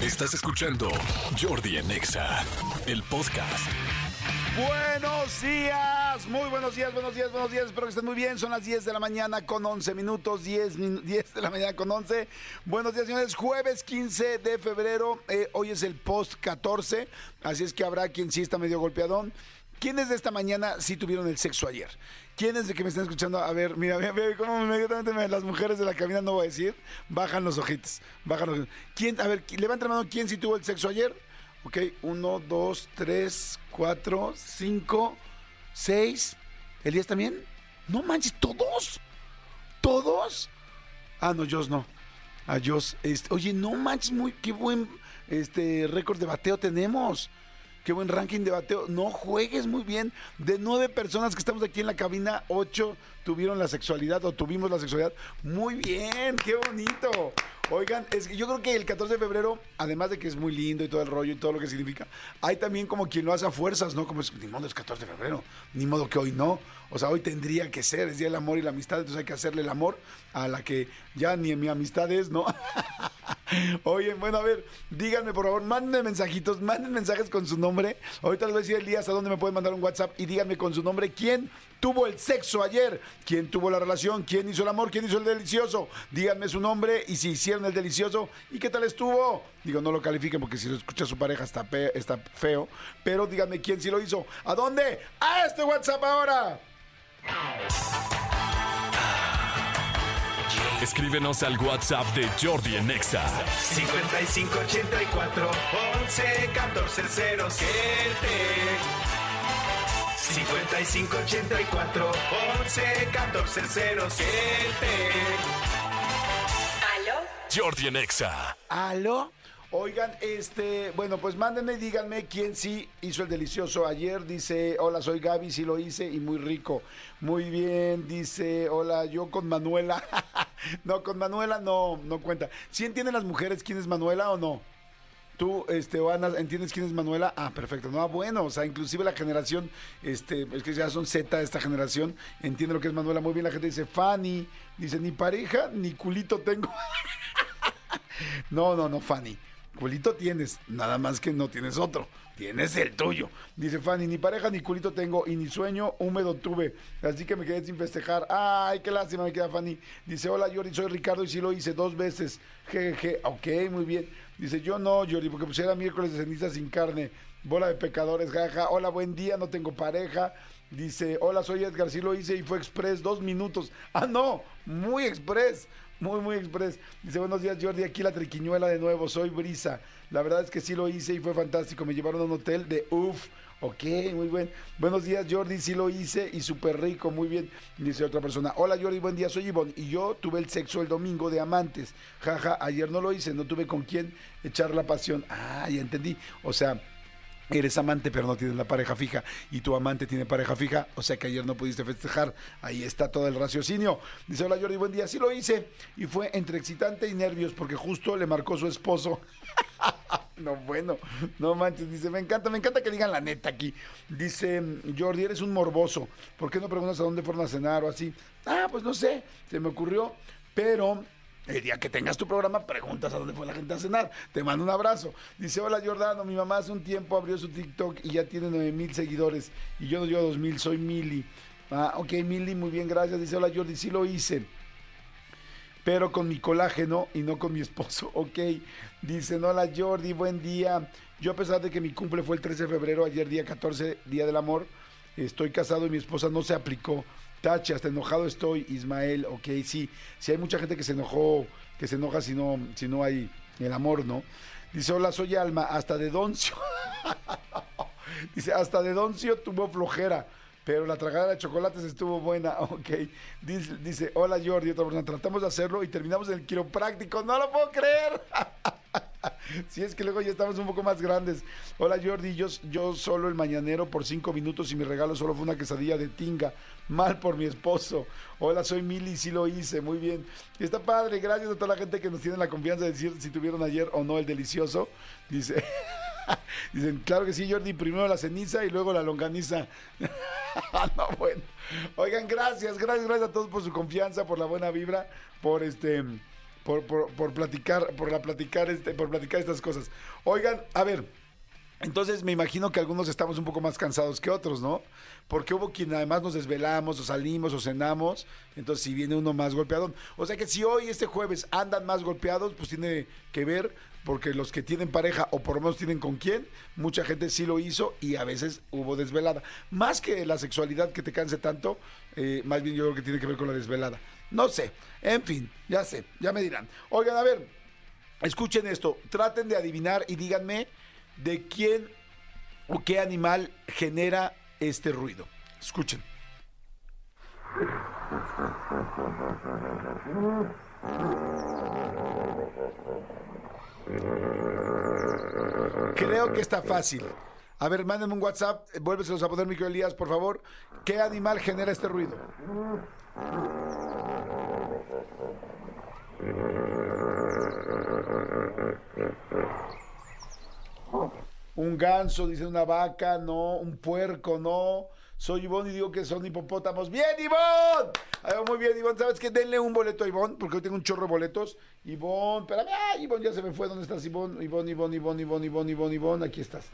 Estás escuchando Jordi en Exa, el podcast. Buenos días, muy buenos días, buenos días, buenos días. Espero que estén muy bien. Son las 10 de la mañana con 11 minutos, 10, min- 10 de la mañana con 11. Buenos días, señores. Jueves 15 de febrero. eh, hoy es el post 14, así es que habrá quien sí está medio golpeadón. ¿Quiénes de esta mañana sí tuvieron el sexo ayer? ¿Quiénes de que me están escuchando? A ver, mira, mira, mira cómo inmediatamente me- las mujeres de la cabina no voy a decir, bajan los ojitos, bajan los ojitos. ¿Quién, a ver, levanta la mano, ¿quién sí tuvo el sexo ayer? Ok, uno, dos, tres, cuatro, cinco, seis. ¿Elías también? No manches, ¿todos? ¿Todos? Ah, no, Jos no. A Jos. Este, oye, no manches, muy, qué buen este, récord de bateo tenemos. Qué buen ranking de bateo. No juegues muy bien. De nueve personas que estamos aquí en la cabina, ocho tuvieron la sexualidad o tuvimos la sexualidad. Muy bien, qué bonito. Oigan, es que yo creo que el 14 de febrero, además de que es muy lindo y todo el rollo y todo lo que significa, hay también como quien lo hace a fuerzas, ¿no? Como es, ni modo es 14 de febrero, ni modo que hoy no. O sea, hoy tendría que ser, es Día del Amor y la Amistad, entonces hay que hacerle el amor a la que ya ni mi amistad es, ¿no? Oye, bueno, a ver, díganme por favor, mándenme mensajitos, manden mensajes con su nombre. Ahorita les voy a decir Elías a dónde me pueden mandar un WhatsApp y díganme con su nombre quién tuvo el sexo ayer, quién tuvo la relación, quién hizo el amor, quién hizo el delicioso. Díganme su nombre y si hicieron el delicioso y qué tal estuvo. Digo, no lo califiquen porque si lo escucha su pareja está, pe- está feo, pero díganme quién sí lo hizo. ¿A dónde? A este WhatsApp ahora. Escríbenos al WhatsApp de Jordi en Exa. 5584 11 14 0 5584 11 14 0 ¿Aló? Jordi en Exa. ¿Aló? Oigan, este, bueno, pues mándenme y díganme quién sí hizo el delicioso ayer. Dice, hola, soy Gaby, sí lo hice y muy rico. Muy bien, dice, hola, yo con Manuela. no, con Manuela no, no cuenta. ¿Sí entienden las mujeres quién es Manuela o no? Tú, este, ¿entiendes quién es Manuela? Ah, perfecto. No, ah, bueno, o sea, inclusive la generación, este, es que ya son Z esta generación, entiende lo que es Manuela muy bien. La gente dice, Fanny, dice, ni pareja, ni culito tengo. No, no, no, Fanny. Culito tienes, nada más que no tienes otro. Tienes el tuyo. Dice Fanny, ni pareja ni culito tengo y ni sueño húmedo tuve. Así que me quedé sin festejar. Ay, qué lástima me queda Fanny. Dice, hola Jordi, soy Ricardo y sí lo hice dos veces. Jejeje, ok, muy bien. Dice, yo no, Jordi, porque pues era miércoles de ceniza sin carne. Bola de pecadores, jaja. Hola, buen día, no tengo pareja. Dice, hola, soy Edgar, sí lo hice y fue express, dos minutos. Ah, no, muy express. Muy, muy express. Dice, buenos días, Jordi. Aquí la triquiñuela de nuevo. Soy Brisa. La verdad es que sí lo hice y fue fantástico. Me llevaron a un hotel de uff. Ok, muy bien. Buenos días, Jordi. Sí lo hice y súper rico. Muy bien. Dice otra persona. Hola, Jordi. Buen día. Soy Ivonne. Y yo tuve el sexo el domingo de amantes. Jaja, ayer no lo hice. No tuve con quién echar la pasión. Ah, ya entendí. O sea, Eres amante pero no tienes la pareja fija y tu amante tiene pareja fija, o sea que ayer no pudiste festejar. Ahí está todo el raciocinio. Dice, hola Jordi, buen día. Sí lo hice y fue entre excitante y nervios porque justo le marcó su esposo. no, bueno, no manches. Dice, me encanta, me encanta que digan la neta aquí. Dice, Jordi, eres un morboso. ¿Por qué no preguntas a dónde fueron a cenar o así? Ah, pues no sé, se me ocurrió, pero el día que tengas tu programa, preguntas a dónde fue la gente a cenar. Te mando un abrazo. Dice, hola Jordano, mi mamá hace un tiempo abrió su TikTok y ya tiene 9 mil seguidores. Y yo no llevo 2 mil, soy Mili. Ah, ok, Mili, muy bien, gracias. Dice, hola Jordi, sí lo hice. Pero con mi colágeno y no con mi esposo. Ok. Dice, hola Jordi, buen día. Yo a pesar de que mi cumple fue el 13 de febrero, ayer día 14, Día del Amor, estoy casado y mi esposa no se aplicó. Tache, hasta enojado estoy, Ismael, ok, sí, sí hay mucha gente que se enojó, que se enoja si no, si no hay el amor, ¿no? Dice, hola, soy Alma, hasta de Doncio. Dice, hasta de Doncio tuvo flojera, pero la tragada de chocolates estuvo buena, ok. Dice, dice hola Jordi, otra persona, tratamos de hacerlo y terminamos en el quiropráctico, no lo puedo creer. Si es que luego ya estamos un poco más grandes. Hola Jordi, yo, yo solo el mañanero por cinco minutos y mi regalo solo fue una quesadilla de tinga. Mal por mi esposo. Hola, soy Mili, sí lo hice, muy bien. Está padre, gracias a toda la gente que nos tiene la confianza de decir si tuvieron ayer o no el delicioso. Dice, dicen, claro que sí, Jordi, primero la ceniza y luego la longaniza. no, bueno. Oigan, gracias, gracias, gracias a todos por su confianza, por la buena vibra, por este por, por, por platicar, por la platicar, este, por platicar estas cosas. Oigan, a ver, entonces me imagino que algunos estamos un poco más cansados que otros, ¿no? Porque hubo quien además nos desvelamos o salimos o cenamos, entonces si viene uno más golpeado. O sea que si hoy, este jueves, andan más golpeados, pues tiene que ver porque los que tienen pareja o por lo menos tienen con quién, mucha gente sí lo hizo y a veces hubo desvelada. Más que la sexualidad que te canse tanto, eh, más bien yo creo que tiene que ver con la desvelada. No sé, en fin, ya sé, ya me dirán. Oigan, a ver, escuchen esto, traten de adivinar y díganme de quién o qué animal genera este ruido. Escuchen. Creo que está fácil. A ver, mándenme un WhatsApp, vuélveselos a poner, Miguel Elías, por favor. ¿Qué animal genera este ruido? Un ganso, dice una vaca, no. Un puerco, no. Soy Ivonne y digo que son hipopótamos. ¡Bien, Ivonne! Va, muy bien, Ivonne. ¿Sabes qué? Denle un boleto a Ivonne, porque hoy tengo un chorro de boletos. Ivonne, espérame. ¡Ay, Ivonne ya se me fue! ¿Dónde estás, Ivonne? Ivonne, Ivonne, Ivonne, Ivonne, Ivonne, Ivonne, Ivonne. Aquí estás.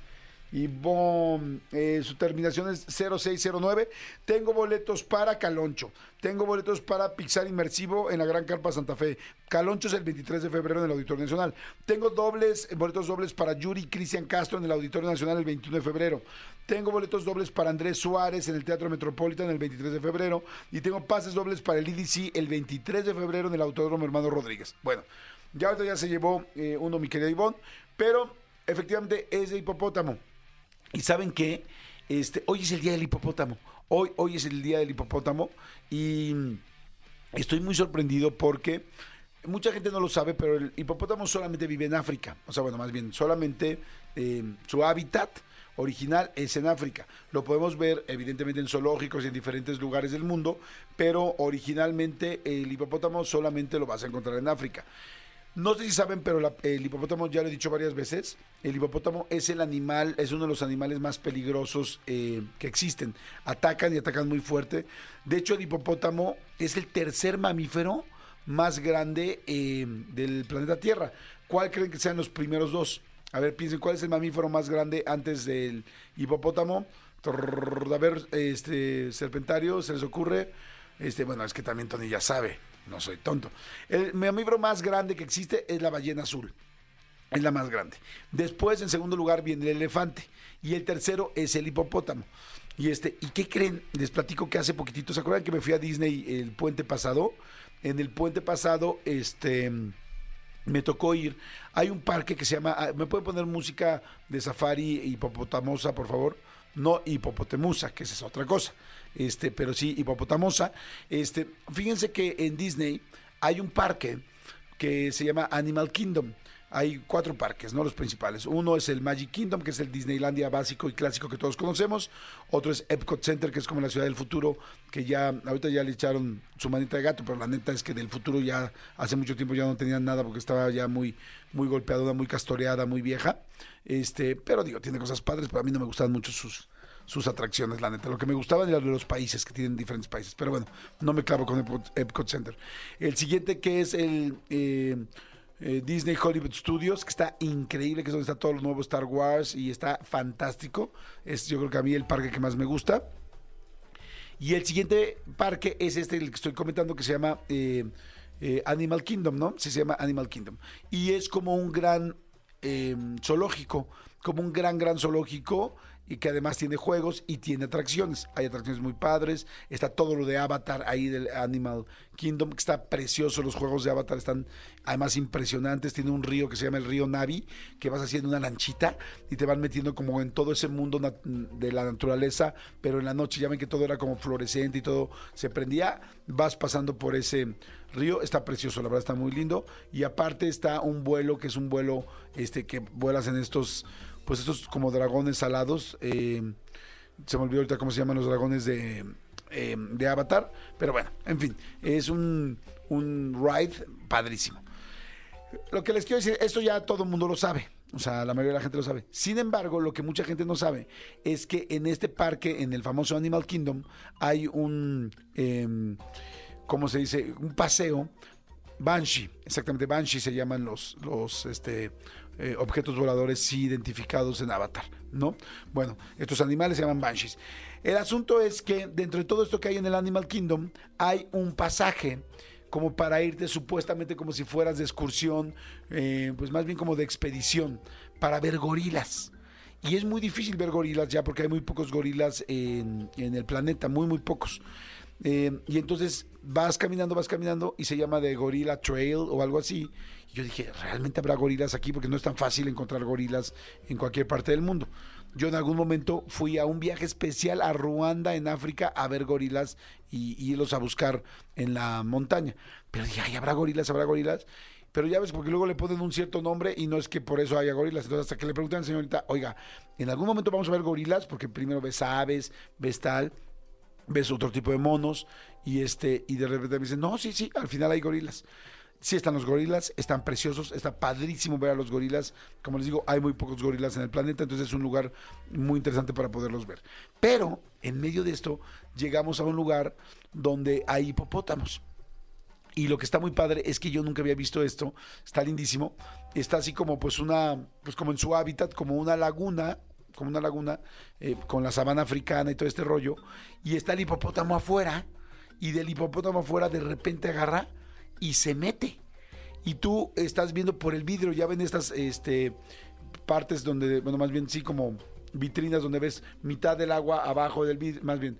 Ivonne, eh, su terminación es 0609. Tengo boletos para Caloncho. Tengo boletos para Pixar Inmersivo en la Gran Carpa Santa Fe. Caloncho es el 23 de febrero en el Auditorio Nacional. Tengo dobles, boletos dobles para Yuri Cristian Castro en el Auditorio Nacional el 21 de febrero. Tengo boletos dobles para Andrés Suárez en el Teatro Metropolitan el 23 de febrero. Y tengo pases dobles para el IDC el 23 de febrero en el Autódromo Hermano Rodríguez. Bueno, ya ahorita ya se llevó eh, uno mi querida Ivonne, pero efectivamente es de hipopótamo. Y saben qué, este, hoy es el día del hipopótamo. Hoy, hoy es el día del hipopótamo y estoy muy sorprendido porque mucha gente no lo sabe, pero el hipopótamo solamente vive en África. O sea, bueno, más bien, solamente eh, su hábitat original es en África. Lo podemos ver evidentemente en zoológicos y en diferentes lugares del mundo, pero originalmente el hipopótamo solamente lo vas a encontrar en África. No sé si saben, pero la- el hipopótamo, ya lo he dicho varias veces, el hipopótamo es el animal, es uno de los animales más peligrosos eh, que existen. Atacan y atacan muy fuerte. De hecho, el hipopótamo es el tercer mamífero más grande eh, del planeta Tierra. ¿Cuál creen que sean los primeros dos? A ver, piensen, ¿cuál es el mamífero más grande antes del hipopótamo? A ver, este, serpentario, ¿se les ocurre? Este, bueno, es que también Tony ya sabe, no soy tonto. El mamífero más grande que existe es la ballena azul. Es la más grande. Después, en segundo lugar, viene el elefante. Y el tercero es el hipopótamo. Y este, ¿y qué creen? Les platico que hace poquitito, ¿se acuerdan que me fui a Disney el puente pasado? En el puente pasado, este me tocó ir. Hay un parque que se llama. ah, ¿Me puede poner música de safari hipopotamosa, por favor? No hipopotemusa, que esa es otra cosa. Este, pero sí hipopotamosa. Este, fíjense que en Disney hay un parque que se llama Animal Kingdom. Hay cuatro parques, ¿no? Los principales. Uno es el Magic Kingdom, que es el Disneylandia básico y clásico que todos conocemos. Otro es Epcot Center, que es como la ciudad del futuro, que ya, ahorita ya le echaron su manita de gato, pero la neta es que del futuro ya hace mucho tiempo ya no tenían nada porque estaba ya muy, muy golpeada, muy castoreada, muy vieja. Este, pero digo, tiene cosas padres, pero a mí no me gustan mucho sus, sus atracciones, la neta. Lo que me gustaban era los países, que tienen diferentes países. Pero bueno, no me clavo con Epcot, Epcot Center. El siguiente que es el eh, eh, Disney Hollywood Studios, que está increíble, que es donde está todo lo nuevo Star Wars y está fantástico. Es yo creo que a mí el parque que más me gusta. Y el siguiente parque es este, el que estoy comentando, que se llama eh, Animal Kingdom, ¿no? Sí, se llama Animal Kingdom. Y es como un gran zoológico, como un gran, gran zoológico y que además tiene juegos y tiene atracciones. Hay atracciones muy padres, está todo lo de Avatar ahí del Animal Kingdom, que está precioso, los juegos de Avatar están además impresionantes, tiene un río que se llama el río Navi, que vas haciendo una lanchita y te van metiendo como en todo ese mundo de la naturaleza, pero en la noche ya ven que todo era como fluorescente y todo se prendía, vas pasando por ese río, está precioso, la verdad está muy lindo, y aparte está un vuelo que es un vuelo este que vuelas en estos pues estos como dragones salados. eh, se me olvidó ahorita cómo se llaman los dragones de, eh, de Avatar. Pero bueno, en fin, es un, un ride padrísimo. Lo que les quiero decir, esto ya todo el mundo lo sabe. O sea, la mayoría de la gente lo sabe. Sin embargo, lo que mucha gente no sabe es que en este parque, en el famoso Animal Kingdom, hay un, eh, ¿cómo se dice? Un paseo Banshee, exactamente, Banshee se llaman los, los este, eh, objetos voladores sí identificados en Avatar, ¿no? Bueno, estos animales se llaman Banshees. El asunto es que dentro de todo esto que hay en el Animal Kingdom, hay un pasaje como para irte supuestamente como si fueras de excursión, eh, pues más bien como de expedición, para ver gorilas. Y es muy difícil ver gorilas ya porque hay muy pocos gorilas en, el planeta, muy, muy pocos. Eh, y entonces vas caminando, vas caminando y se llama de Gorilla Trail o algo así. Yo dije, ¿realmente habrá gorilas aquí? Porque no es tan fácil encontrar gorilas en cualquier parte del mundo. Yo en algún momento fui a un viaje especial a Ruanda, en África, a ver gorilas y, y irlos a buscar en la montaña. Pero dije, ay, ¿habrá gorilas? ¿Habrá gorilas? Pero ya ves, porque luego le ponen un cierto nombre y no es que por eso haya gorilas. Entonces, hasta que le preguntan, señorita, oiga, en algún momento vamos a ver gorilas, porque primero ves aves, ves tal, ves otro tipo de monos, y este, y de repente me dicen, no, sí, sí, al final hay gorilas. Sí están los gorilas, están preciosos, está padrísimo ver a los gorilas. Como les digo, hay muy pocos gorilas en el planeta, entonces es un lugar muy interesante para poderlos ver. Pero en medio de esto llegamos a un lugar donde hay hipopótamos. Y lo que está muy padre es que yo nunca había visto esto, está lindísimo. Está así como pues una, pues como en su hábitat, como una laguna, como una laguna, eh, con la sabana africana y todo este rollo. Y está el hipopótamo afuera, y del hipopótamo afuera de repente agarra y se mete. Y tú estás viendo por el vidrio, ya ven estas este, partes donde, bueno, más bien sí, como vitrinas donde ves mitad del agua abajo del vidrio, más bien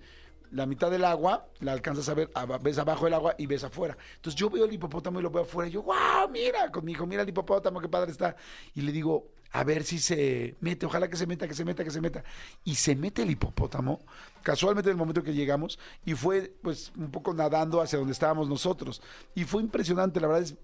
la mitad del agua, la alcanzas a ver, ves abajo del agua y ves afuera. Entonces yo veo el hipopótamo y lo veo afuera y yo, wow, mira, con mi hijo, mira el hipopótamo, qué padre está. Y le digo, a ver si se mete, ojalá que se meta, que se meta, que se meta. Y se mete el hipopótamo, casualmente en el momento que llegamos, y fue pues un poco nadando hacia donde estábamos nosotros. Y fue impresionante, la verdad es,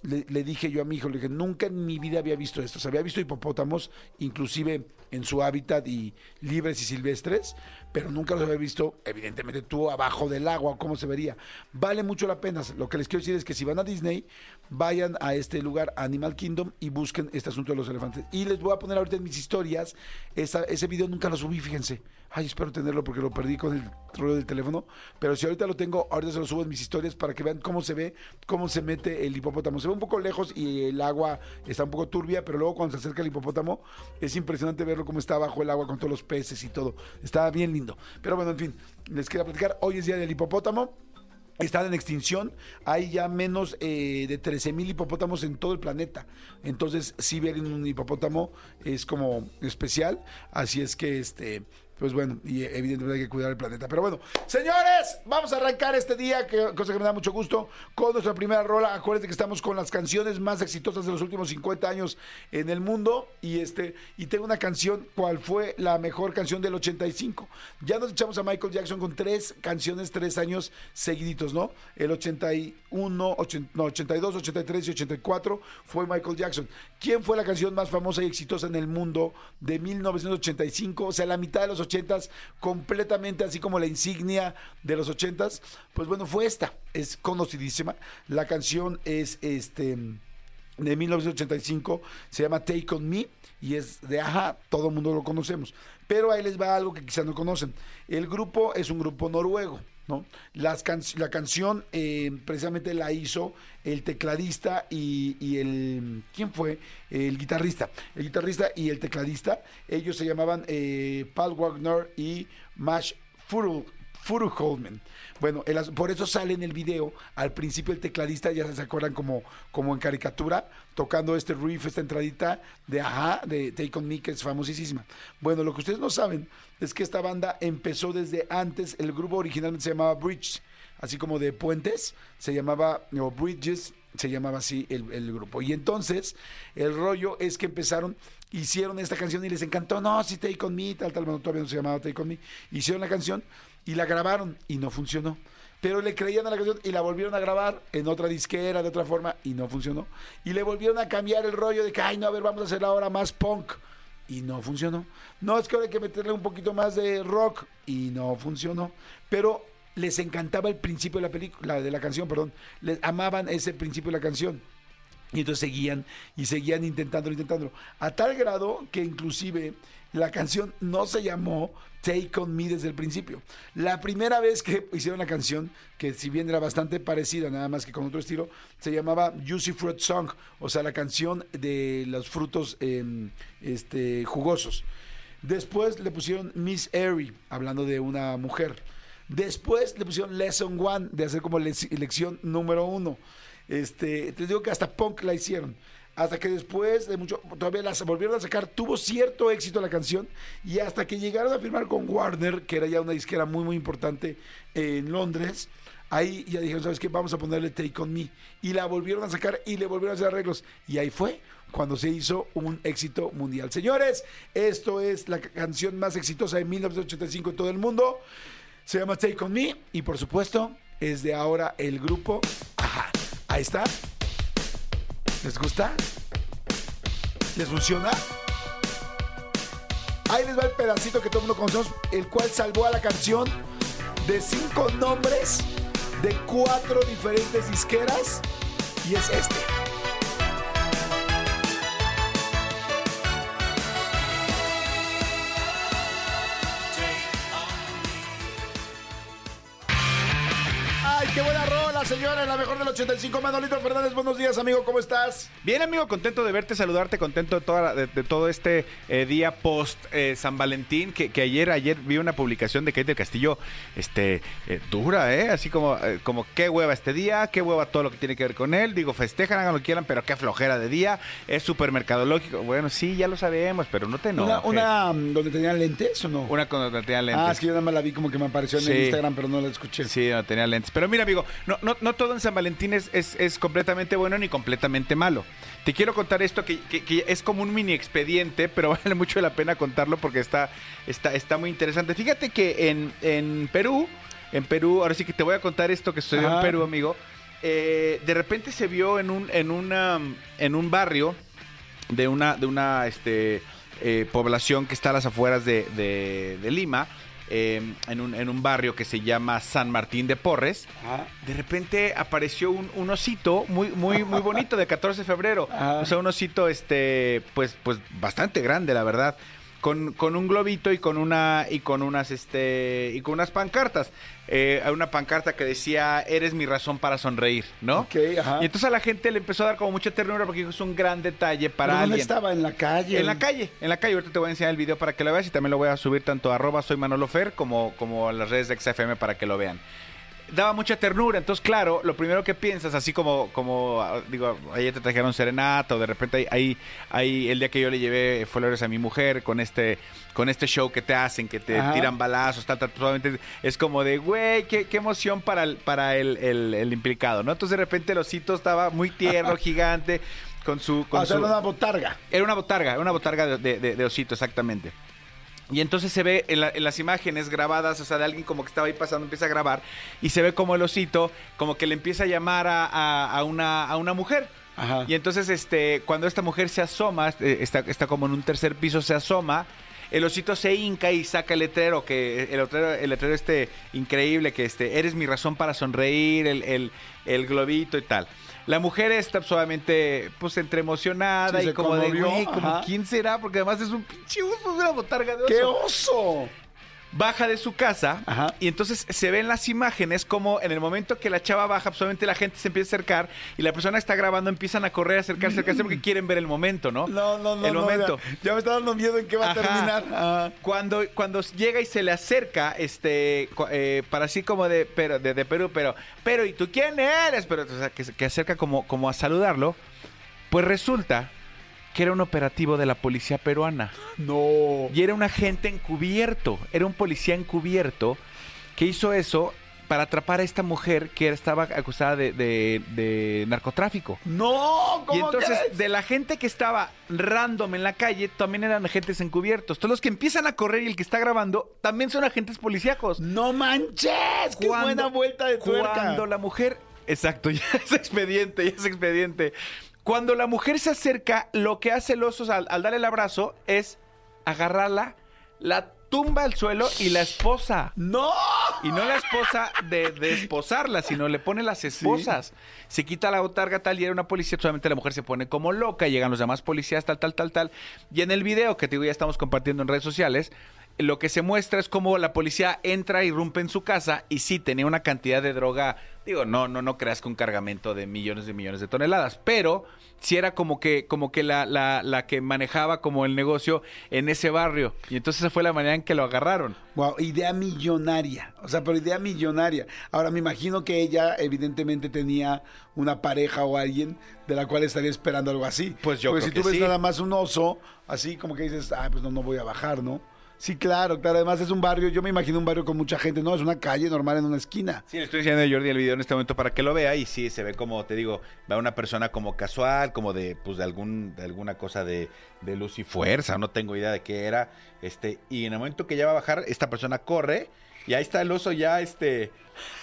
le, dije yo a mi hijo, le dije, nunca en mi vida había visto esto. O había visto hipopótamos, inclusive en su hábitat y libres y silvestres, pero nunca los había visto, evidentemente tú abajo del agua, cómo se vería. Vale mucho la pena. Lo que les quiero decir es que si van a Disney, vayan a este lugar, Animal Kingdom, y busquen este asunto de los elefantes. Y les voy a poner ahorita en mis historias, ese video nunca lo subí, fíjense. Ay, espero tenerlo porque lo perdí con el rollo del teléfono. Pero si ahorita lo tengo, ahorita se lo subo en mis historias para que vean cómo se ve, cómo se mete el hipopótamo. Se ve un poco lejos y el agua está un poco turbia, pero luego cuando se acerca el hipopótamo, es impresionante verlo cómo está bajo el agua con todos los peces y todo. Está bien lindo. Pero bueno, en fin, les quería platicar. Hoy es día del hipopótamo. Están en extinción. Hay ya menos eh, de 13 mil hipopótamos en todo el planeta. Entonces, si ver un hipopótamo es como especial. Así es que, este, pues bueno, y evidentemente hay que cuidar el planeta. Pero bueno, señores, vamos a arrancar este día, que, cosa que me da mucho gusto, con nuestra primera rola. Acuérdense que estamos con las canciones más exitosas de los últimos 50 años en el mundo. Y este, y tengo una canción, ¿cuál fue la mejor canción del 85? Ya nos echamos a Michael Jackson con tres canciones, tres años seguiditos, ¿no? El 81, 80, no, 82, 83 y 84 fue Michael Jackson. ¿Quién fue la canción más famosa y exitosa en el mundo de 1985? O sea, la mitad de los 80s, completamente así como la insignia de los 80s. Pues bueno, fue esta. Es conocidísima. La canción es este de 1985, se llama Take On Me y es de Aja, todo el mundo lo conocemos. Pero ahí les va algo que quizás no conocen. El grupo es un grupo noruego, ¿no? Las can- la canción eh, precisamente la hizo el tecladista y, y el... ¿Quién fue? El guitarrista. El guitarrista y el tecladista. Ellos se llamaban eh, Paul Wagner y Mash Furul. Furu Holman. Bueno, por eso sale en el video al principio el tecladista, ya se acuerdan como, como en caricatura, tocando este riff, esta entradita de Ajá, de Take On Me, que es famosísima. Bueno, lo que ustedes no saben es que esta banda empezó desde antes, el grupo originalmente se llamaba Bridge, así como de puentes, se llamaba, o Bridges, se llamaba así el, el grupo. Y entonces, el rollo es que empezaron, hicieron esta canción y les encantó, no, si Take On Me, tal, tal, bueno, todavía no se llamaba Take On Me, hicieron la canción y la grabaron y no funcionó. Pero le creían a la canción y la volvieron a grabar en otra disquera, de otra forma, y no funcionó. Y le volvieron a cambiar el rollo de que, ay, no, a ver, vamos a hacerla ahora más punk. Y no funcionó. No, es que ahora hay que meterle un poquito más de rock. Y no funcionó. Pero les encantaba el principio de la película, de la canción, perdón. Les amaban ese principio de la canción. Y entonces seguían y seguían intentándolo, intentándolo. A tal grado que inclusive la canción no se llamó Take On Me desde el principio. La primera vez que hicieron la canción, que si bien era bastante parecida, nada más que con otro estilo, se llamaba Juicy Fruit Song, o sea, la canción de los frutos eh, este, jugosos. Después le pusieron Miss Airy, hablando de una mujer. Después le pusieron Lesson One, de hacer como lec- lección número uno. Este, te digo que hasta punk la hicieron. Hasta que después de mucho, todavía la volvieron a sacar, tuvo cierto éxito la canción. Y hasta que llegaron a firmar con Warner, que era ya una disquera muy, muy importante en Londres, ahí ya dijeron, ¿sabes qué? Vamos a ponerle Take On Me. Y la volvieron a sacar y le volvieron a hacer arreglos. Y ahí fue cuando se hizo un éxito mundial. Señores, esto es la ca- canción más exitosa de 1985 en todo el mundo. Se llama Take On Me y por supuesto es de ahora el grupo. Ajá, ahí está. ¿Les gusta? ¿Les funciona? Ahí les va el pedacito que todo el mundo conocemos, el cual salvó a la canción de cinco nombres de cuatro diferentes disqueras y es este. Señora! La mejor del 85. Manolito Fernández, buenos días, amigo, ¿cómo estás? Bien, amigo, contento de verte, saludarte, contento de, toda de, de todo este eh, día post eh, San Valentín, que, que ayer, ayer vi una publicación de Kate del Castillo, este, eh, dura, ¿eh? Así como, eh, como qué hueva este día, qué hueva todo lo que tiene que ver con él. Digo, festejan, hagan lo que quieran, pero qué flojera de día. Es supermercadológico. Bueno, sí, ya lo sabemos, pero no te enojes. una mm, donde tenían lentes o no? Una donde tenía lentes. Ah, es que yo nada más la vi como que me apareció en el. Instagram, pero no la escuché. Sí, no tenía lentes. Pero mira, amigo, no, no, no todo en San Valentín es, es, es completamente bueno ni completamente malo. Te quiero contar esto que, que- que es como un mini expediente, pero vale mucho la pena contarlo porque está, está, está muy interesante. Fíjate que en, en Perú, en Perú, ahora sí que te voy a contar esto que sucedió Ajá. en Perú, amigo. Eh, de repente se vio en un, en una, en un barrio de una, de una este, eh, población que está a las afueras de, de- de Lima, eh, en, un, en un barrio que se llama San Martín de Porres. Ah, De repente apareció un, un osito muy, muy, muy bonito de 14 de febrero. Ajá. O sea, un osito, este, pues, pues bastante grande, la verdad. Con, con un globito y con una y con unas este y con unas pancartas Eh, hay una pancarta que decía eres mi razón para sonreír no ok, ajá. y entonces a la gente le empezó a dar como mucha ternura porque es un gran detalle para ¿Pero ¿Dónde alguien estaba? ¿En la calle? en la calle, en la calle. Ahorita te voy a enseñar el video para que lo veas y también lo voy a subir tanto a arroba soy Manolo Fer como, como a las redes de XFM para que lo vean. Daba mucha ternura, entonces claro, lo primero que piensas, así como, como ah, digo, ayer te trajeron serenata o de repente ahí, ahí, ahí el día que yo le llevé flores a mi mujer con este, con este show que te hacen, que te Ajá. tiran balazos, tal, tal, solamente es como de, güey, qué, qué emoción para el, para el, el- el implicado, ¿no? Entonces de repente el osito estaba muy tierno, gigante, con su... Con o sea, su... era una botarga. Era una botarga, era una botarga de- de- de osito, exactamente. Y entonces se ve en, la- en las imágenes grabadas, o sea, de alguien como que estaba ahí pasando, empieza a grabar, y se ve como el osito, como que le empieza a llamar a, a- a una, a una mujer. Ajá. Y entonces, este, cuando esta mujer se asoma, eh, está, está como en un tercer piso, se asoma, el osito se hinca y saca el letrero, que el letrero, el letrero este increíble, que este, eres mi razón para sonreír, el, el, el globito y tal. La mujer está suavemente, pues, entre emocionada Sí, y como de, conmovió, güey, como. ¿quién será? Porque además es un pinche oso, es una botarga de oso ¡Qué oso! Baja de su casa Ajá. y entonces se ven las imágenes como en el momento que la chava baja, absolutamente la gente se empieza a acercar y la persona que está grabando empiezan a correr, a acercarse, acercarse porque quieren ver el momento, ¿no? No, no, no. El momento. Ya, ya me está dando miedo en qué va a terminar. Cuando, cuando llega y se le acerca, este, eh, para así como de, pero, de, de Perú, pero, pero, ¿y tú quién eres? Pero, o sea, que, que acerca como, como a saludarlo, pues resulta que era un operativo de la policía peruana. No. Y era un agente encubierto, era un policía encubierto que hizo eso para atrapar a esta mujer que estaba acusada de, de- de narcotráfico. No, ¿cómo Y entonces, crees? de la gente que estaba random en la calle, también eran agentes encubiertos. Todos los que empiezan a correr y el que está grabando, también son agentes policíacos. ¡No manches! ¡Qué buena vuelta de tuerca! Cuando la mujer. Exacto, ya es expediente, ya es expediente. Cuando la mujer se acerca, lo que hace el oso al, al darle el abrazo es agarrarla, la tumba al suelo y la esposa. ¡No! Y no la esposa de, de esposarla, sino le pone las esposas. Se quita la botarga tal y era una policía, solamente la mujer se pone como loca, llegan los demás policías, tal, tal, tal, tal. Y en el video que te digo ya estamos compartiendo en redes sociales, lo que se muestra es cómo la policía entra, irrumpe en su casa y sí tenía una cantidad de droga. Digo, no, no, no creas que un cargamento de millones de millones de toneladas, pero sí era como que, como que la, la, la que manejaba como el negocio en ese barrio. Y entonces esa fue la manera en que lo agarraron. Wow, idea millonaria. O sea, pero idea millonaria. Ahora me imagino que ella evidentemente tenía una pareja o alguien de la cual estaría esperando algo así. Pues yo Porque creo si tú que ves sí. nada más un oso, así como que dices, ay, pues no, no voy a bajar, ¿no? Sí, claro, claro. Además es un barrio, yo me imagino un barrio con mucha gente, no, es una calle normal en una esquina. Sí, le estoy enseñando a Jordi el video en este momento para que lo vea y sí, se ve como, te digo, va una persona como casual, como de, pues, de algún, de alguna cosa de, de luz y fuerza, no tengo idea de qué era, este, y en el momento que ya va a bajar, esta persona corre y ahí está el oso ya, este,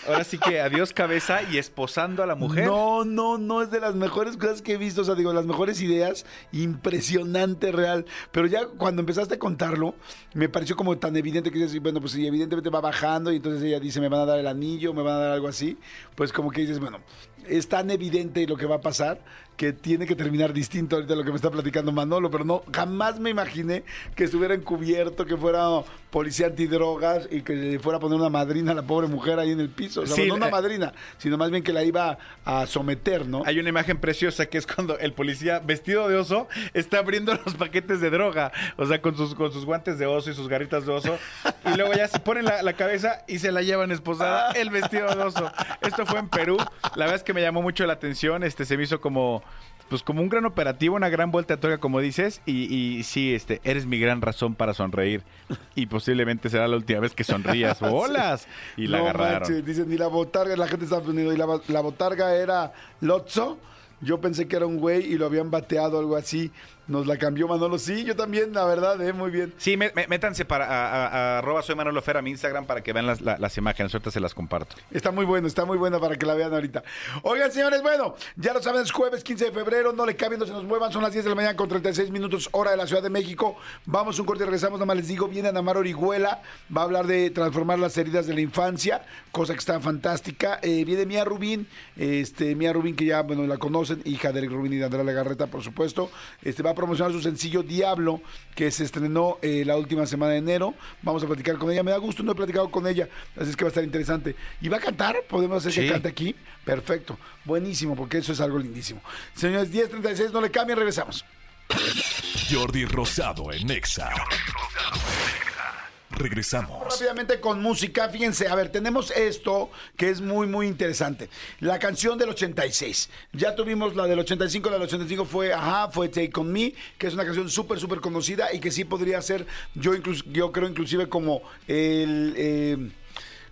ahora sí que adiós cabeza y esposando a la mujer. No, no, no, es de las mejores cosas que he visto, o sea, digo, las mejores ideas, impresionante, real. Pero ya cuando empezaste a contarlo, me pareció como tan evidente que dices, bueno, pues sí, evidentemente va bajando y entonces ella dice, me van a dar el anillo, me van a dar algo así. Pues como que dices, bueno, es tan evidente lo que va a pasar que tiene que terminar distinto ahorita lo que me está platicando Manolo, pero no, jamás me imaginé que estuviera encubierto, que fuera policía antidrogas y que le fuera a poner una madrina a la pobre mujer ahí en el piso. O sea, Sí, no una eh, madrina, sino más bien que la iba a someter, ¿no? Hay una imagen preciosa que es cuando el policía vestido de oso está abriendo los paquetes de droga, o sea, con sus, con sus guantes de oso y sus garritas de oso, y luego ya se ponen la, la cabeza y se la llevan esposada el vestido de oso. Esto fue en Perú, la verdad es que me llamó mucho la atención, este se me hizo como pues como un gran operativo, una gran vuelta tuerca, como dices, y, y sí, este, eres mi gran razón para sonreír. Y posiblemente será la última vez que sonrías. ¡Bolas! Y la No agarraron. manches, dicen, y la botarga, la gente está poniendo, y la, la botarga era Lotso. Yo pensé que era un güey y lo habían bateado algo así. Nos la cambió Manolo. Sí, yo también, la verdad, eh, muy bien. Sí, me- me- métanse para a, a- a arroba soy Manolo Fer a mi Instagram para que vean las, la- las imágenes. Ahorita se las comparto. Está muy bueno, está muy buena para que la vean ahorita. Oigan, señores, bueno, ya lo saben, es jueves 15 de febrero, no le cambien, no se nos muevan, son las 10 de la mañana con 36 minutos, hora de la Ciudad de México. Vamos un corte y regresamos, nada más les digo, viene Anamar Orihuela, va a hablar de transformar las heridas de la infancia, cosa que está fantástica. Eh, viene Mía Rubín, este, Mía Rubín, que ya, bueno, la conocen, hija de Eric Rubín y de Andrea Legarreta, por supuesto. Este, va a promocionar su sencillo Diablo, que se estrenó eh, la última semana de enero. Vamos a platicar con ella, me da gusto, no he platicado con ella, así es que va a estar interesante. ¿Y va a cantar? ¿Podemos hacer que Sí. cante aquí? Perfecto, buenísimo, porque eso es algo lindísimo. Señores, 10.36, no le cambien, regresamos. Jordi Rosado en Exa. Regresamos. Rápidamente con música, fíjense, a ver, tenemos esto que es muy, muy interesante. La canción del 86. Ya tuvimos la del 85, la del 85 fue, ajá, fue Take On Me, que es una canción súper, súper conocida y que sí podría ser, yo, inclus- yo creo inclusive como el... eh,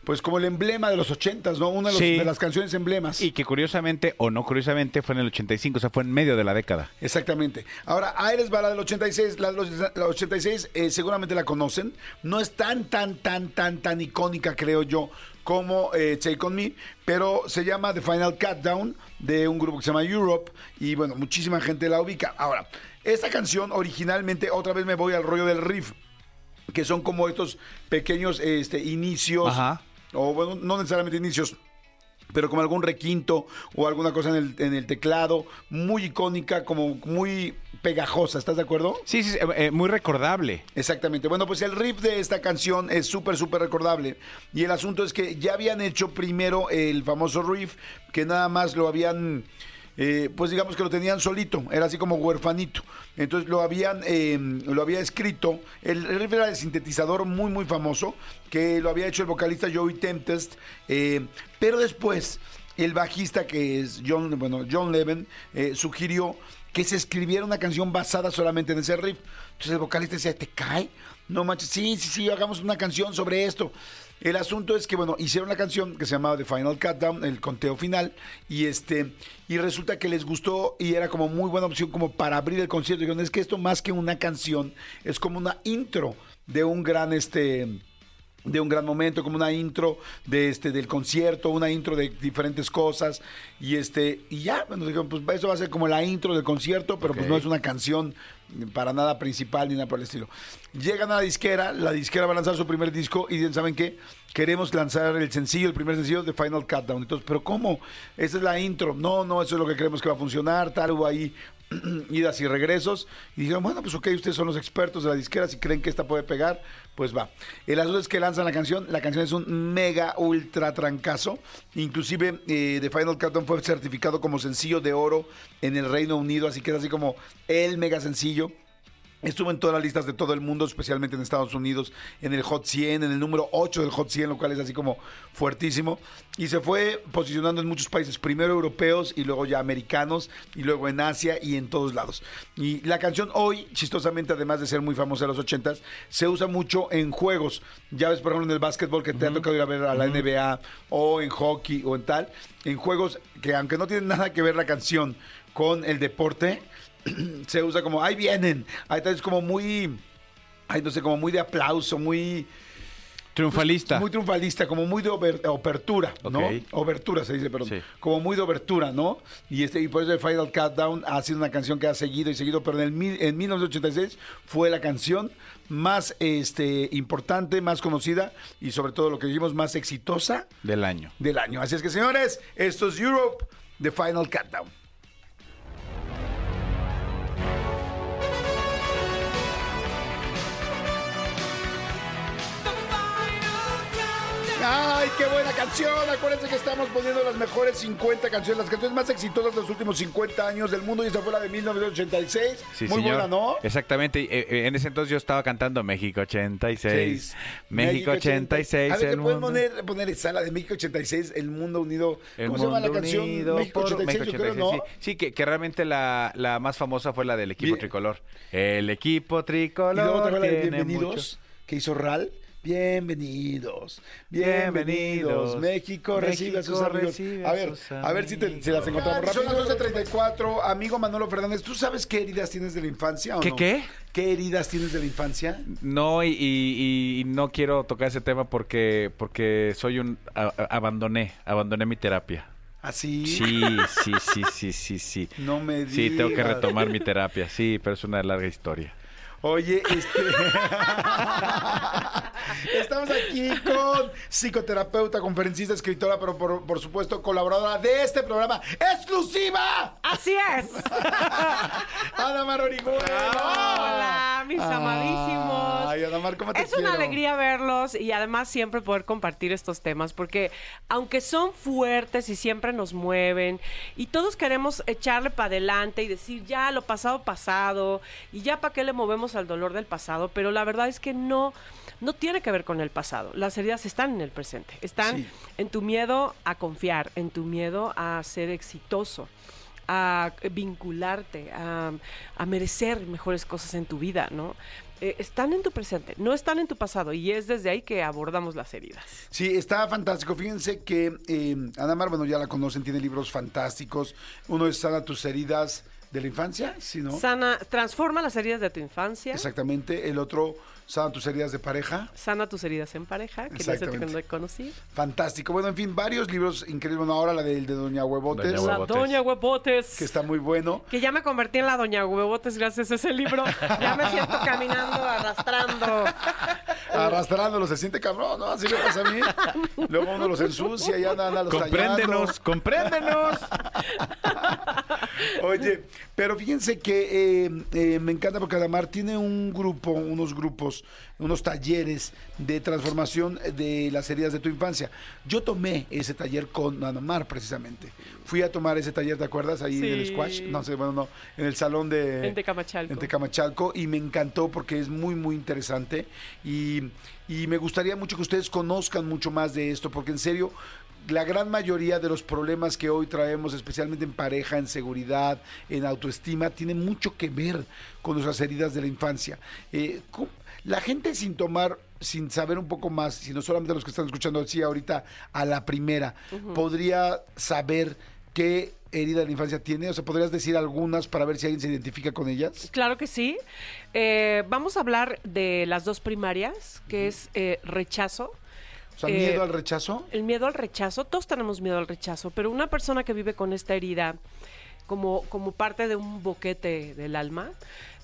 pues como el emblema de los 80, ¿no? Una de, los- Sí. de las canciones emblemas. Y que curiosamente, o no curiosamente, fue en el 85, o sea, fue en medio de la década. Exactamente. Ahora, Aires va la del 86. La del la 86 eh, seguramente la conocen. No es tan, tan, tan, tan, tan icónica, creo yo, como eh, Take On Me, pero se llama The Final Countdown de un grupo que se llama Europe y bueno, muchísima gente la ubica. Ahora, esta canción originalmente, otra vez me voy al rollo del riff, que son como estos pequeños este, inicios, Ajá. O bueno, no necesariamente inicios, pero como algún requinto o alguna cosa en el, en el teclado, muy icónica, como muy pegajosa, ¿estás de acuerdo? Sí, sí, eh, eh, muy recordable. Exactamente. Bueno, pues el riff de esta canción es súper, súper recordable. Y el asunto es que ya habían hecho primero el famoso riff, que nada más lo habían, eh, pues digamos que lo tenían solito, era así como huerfanito. Entonces lo habían, eh, lo había escrito, el, el riff era de sintetizador muy, muy famoso, que lo había hecho el vocalista Joey Tempest, eh, pero después el bajista que es John, bueno, John Levin, eh, sugirió que se escribiera una canción basada solamente en ese riff. Entonces el vocalista decía, ¿te cae? No manches, sí, sí, sí, hagamos una canción sobre esto. El asunto es que, bueno, hicieron una canción que se llamaba The Final Countdown, el conteo final, y este, y resulta que les gustó y era como muy buena opción como para abrir el concierto. Dijeron, es que esto más que una canción, es como una intro de un gran, este, de un gran momento, como una intro de este del concierto, una intro de diferentes cosas y este y ya, bueno, dijeron, pues eso va a ser como la intro del concierto, pero pues no es una canción para nada principal ni nada por el estilo. Llegan a la disquera, la disquera va a lanzar su primer disco y dicen, ¿saben qué? Queremos lanzar el sencillo, el primer sencillo de Final Countdown. Entonces, ¿pero cómo? Esa es la intro. No, no, eso es lo que creemos que va a funcionar. Tal, hubo ahí idas y regresos. Y dijeron, bueno, pues ok, ustedes son los expertos de la disquera, si creen que esta puede pegar, pues va. El asunto es que lanzan la canción, la canción es un mega ultra trancazo. Inclusive eh, The Final Countdown fue certificado como sencillo de oro en el Reino Unido, así que es así como el mega sencillo. Estuvo en todas las listas de todo el mundo, especialmente en Estados Unidos, en el Hot 100, en el número 8 del Hot 100, lo cual es así como fuertísimo. Y se fue posicionando en muchos países, primero europeos y luego ya americanos, y luego en Asia y en todos lados. Y la canción hoy, chistosamente, además de ser muy famosa en los 80s, se usa mucho en juegos. Ya ves, por ejemplo, en el básquetbol que te ha tocado ir a ver a la NBA, o en hockey, o en tal. En juegos que, aunque no tienen nada que ver la canción con el deporte, se usa como, ahí vienen. Ahí está, es como muy, ay, no sé, como muy de aplauso, muy... Triunfalista. Muy triunfalista, como muy de obertura, ¿no? Ok. Obertura se dice, perdón. Sí. Como muy de obertura, ¿no? Y, este, y por eso el Final Countdown ha sido una canción que ha seguido y seguido, pero en, el, mil- en 1986 fue la canción más este, importante, más conocida y sobre todo lo que dijimos, más exitosa Del año. del año. Así es que, señores, esto es Europe, The Final Countdown. ¡Ay, qué buena canción! Acuérdense que estamos poniendo las mejores 50 canciones, las canciones más exitosas de los últimos 50 años del mundo y esta fue la de 1986. Sí, Muy señor. buena, ¿no? Exactamente. eh, eh, en ese entonces yo estaba cantando México 86. Seis. México 86. A ver, el ¿te puedes mundo- poner, poner esa, la de México 86, El Mundo Unido? El ¿Cómo se llama la mundo canción? unido México por- 86, México yo creo, 86, ¿no? Sí, Sí, que, que realmente la, la más famosa fue la del equipo Bien. tricolor. El equipo tricolor. Y luego te acuerdas de Bienvenidos, mucho- que hizo RAL. Bienvenidos, Bienvenidos. bienvenidos. México, recibe a sus México amigos. a a ver, sus a ver si, te, si las encontramos rápido. Son las 12.34. Amigo Manolo Fernández, ¿tú sabes qué heridas tienes de la infancia o ¿Qué, no? qué? ¿Qué heridas tienes de la infancia? No, y, y- y no quiero tocar ese tema porque, porque soy un... a- a- abandoné, abandoné mi terapia. Así. Sí, sí, sí, sí, sí, sí. No me digas. Sí, tengo que retomar mi terapia, sí, pero es una larga historia. Oye, este. Estamos aquí con psicoterapeuta, conferencista, escritora, pero por, por supuesto colaboradora de este programa exclusiva, Así es. Ana Mar Orihuela. Hola, mis amadísimos. Ay, Ana Mar, ¿cómo te Es una alegría verlos y además siempre poder compartir estos temas porque aunque son fuertes y siempre nos mueven y todos queremos echarle para adelante y decir ya lo pasado pasado y ya para qué le movemos al dolor del pasado, pero la verdad es que no no tiene que ver con el pasado. Las heridas están en el presente, están Sí. en tu miedo a confiar, en tu miedo a ser exitoso a vincularte, a, a merecer mejores cosas en tu vida, ¿no? Eh, están en tu presente, no están en tu pasado y es desde ahí que abordamos las heridas. Sí, está fantástico. Fíjense que eh, Ana Mar, bueno, ya la conocen, tiene libros fantásticos. Uno es Sana tus heridas de la infancia, ¿sí, no? Sana, transforma las heridas de tu infancia, Exactamente. El otro, Sana tus heridas de pareja. sana tus heridas en pareja, que Exactamente. que no conocí. Fantástico. Bueno, en fin, varios libros increíbles. Bueno, ahora la del de Doña Huevotes, Doña La Huevotes. Doña Huevotes. que está muy bueno. Que ya me convertí en la Doña Huevotes gracias a ese libro. Ya me siento caminando, arrastrando. Arrastrándolo, se siente cabrón, ¿no? Así me pasa a mí. Luego uno los ensucia y anda, anda los Compréndenos, compréndenos. Oye, pero fíjense que eh, eh, me encanta porque Adamar tiene un grupo, unos grupos, unos talleres de transformación de las heridas de tu infancia. Yo tomé ese taller con Adamar precisamente. Fui a tomar ese taller, ¿te acuerdas? Ahí en el squash. No sé, bueno, no, en el salón de... En Tecamachalco. En Tecamachalco y me encantó porque es muy, muy interesante y, y me gustaría mucho que ustedes conozcan mucho más de esto porque en serio, la gran mayoría de los problemas que hoy traemos, especialmente en pareja, en seguridad, en autoestima, tiene mucho que ver con nuestras heridas de la infancia. Eh, ¿cómo- la gente sin tomar, sin saber un poco más, sino solamente los que están escuchando así ahorita a la primera, podría saber qué herida de la infancia tiene? O sea, ¿podrías decir algunas para ver si alguien se identifica con ellas? Claro que sí. Eh, vamos a hablar de las dos primarias, que es eh, rechazo. O sea, Eh, miedo al rechazo. El miedo al rechazo, todos tenemos miedo al rechazo, pero una persona que vive con esta herida como, como parte de un boquete del alma.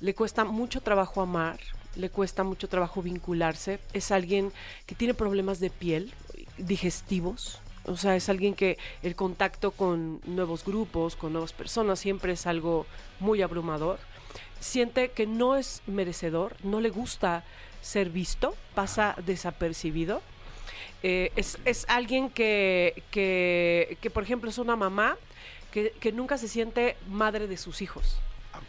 Le cuesta mucho trabajo amar, le cuesta mucho trabajo vincularse. Es alguien que tiene problemas de piel, digestivos. O sea, es alguien que el contacto con nuevos grupos, con nuevas personas, siempre es algo muy abrumador. Siente que no es merecedor, no le gusta ser visto, pasa desapercibido. Eh, es, es alguien que, que, que, por ejemplo, es una mamá que, que nunca se siente madre de sus hijos.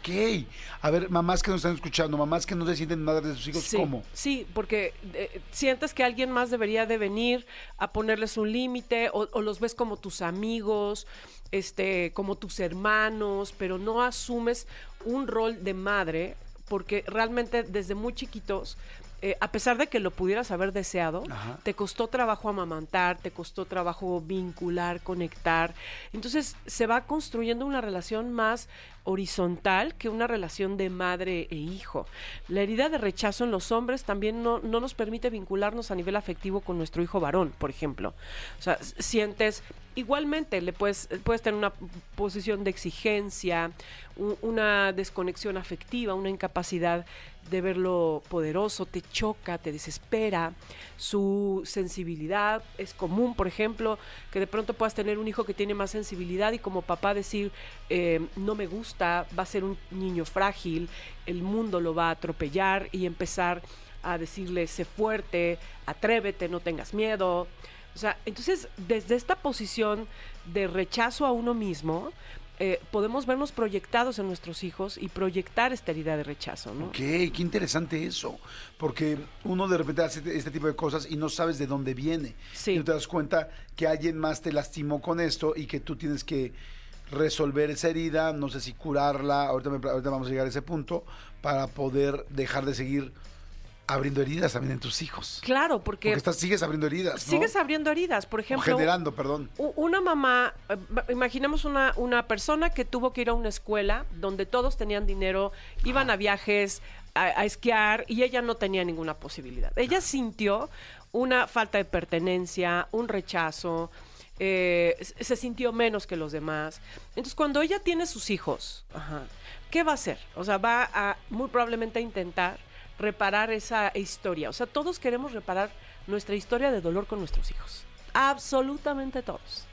Ok. A ver, mamás que nos están escuchando, mamás que no se sienten madres de sus hijos, Sí, ¿cómo? Sí, porque eh, sientes que alguien más debería de venir a ponerles un límite o, o los ves como tus amigos, este, como tus hermanos, pero no asumes un rol de madre porque realmente desde muy chiquitos eh, a pesar de que lo pudieras haber deseado, Ajá. te costó trabajo amamantar, te costó trabajo vincular, conectar. Entonces se va construyendo una relación más horizontal que una relación de madre e hijo. La herida de rechazo en los hombres también no, no nos permite vincularnos a nivel afectivo con nuestro hijo varón, por ejemplo. O sea, sientes, igualmente le puedes, puedes tener una posición de exigencia, una desconexión afectiva, una incapacidad de verlo poderoso, te choca, te desespera, su sensibilidad es común, por ejemplo, que de pronto puedas tener un hijo que tiene más sensibilidad y como papá decir, eh, no me gusta, va a ser un niño frágil, el mundo lo va a atropellar y empezar a decirle, sé fuerte, atrévete, no tengas miedo. O sea, entonces, desde esta posición de rechazo a uno mismo, eh, podemos vernos proyectados en nuestros hijos y proyectar esta herida de rechazo, ¿no? Ok, qué interesante eso. Porque uno de repente hace este, este tipo de cosas y no sabes de dónde viene. Sí. Y no te das cuenta que alguien más te lastimó con esto y que tú tienes que resolver esa herida, no sé si curarla, ahorita, me- ahorita vamos a llegar a ese punto, para poder dejar de seguir abriendo heridas también en tus hijos. Claro, porque, Porque estás, sigues abriendo heridas, ¿no? sigues abriendo heridas. Por O ejemplo, generando, perdón. una mamá, eh, imaginemos una, una persona que tuvo que ir a una escuela donde todos tenían dinero, iban a viajes, a, a esquiar y ella no tenía ninguna posibilidad. Ella sintió una falta de pertenencia, un rechazo, eh, se sintió menos que los demás. Entonces, cuando ella tiene sus hijos, ajá, ¿qué va a hacer? O sea, va a muy probablemente a intentar reparar esa historia. O sea, todos queremos reparar nuestra historia de dolor con nuestros hijos. Absolutamente todos.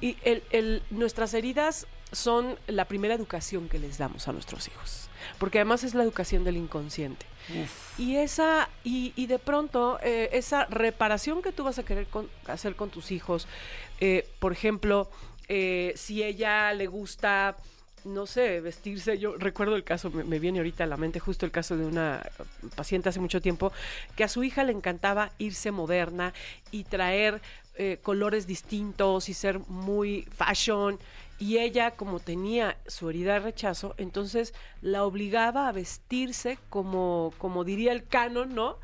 Y el, el- nuestras heridas son la primera educación que les damos a nuestros hijos. Porque además es la educación del inconsciente. Y esa, y, y de pronto, eh, esa reparación que tú vas a querer con- hacer con tus hijos, eh, por ejemplo, eh, si ella le gusta, no sé, vestirse, yo recuerdo el caso, me, me viene ahorita a la mente justo el caso de una paciente hace mucho tiempo, que a su hija le encantaba irse moderna y traer eh, colores distintos y ser muy fashion. Y ella, como tenía su herida de rechazo, entonces la obligaba a vestirse como, como diría el canon, ¿no?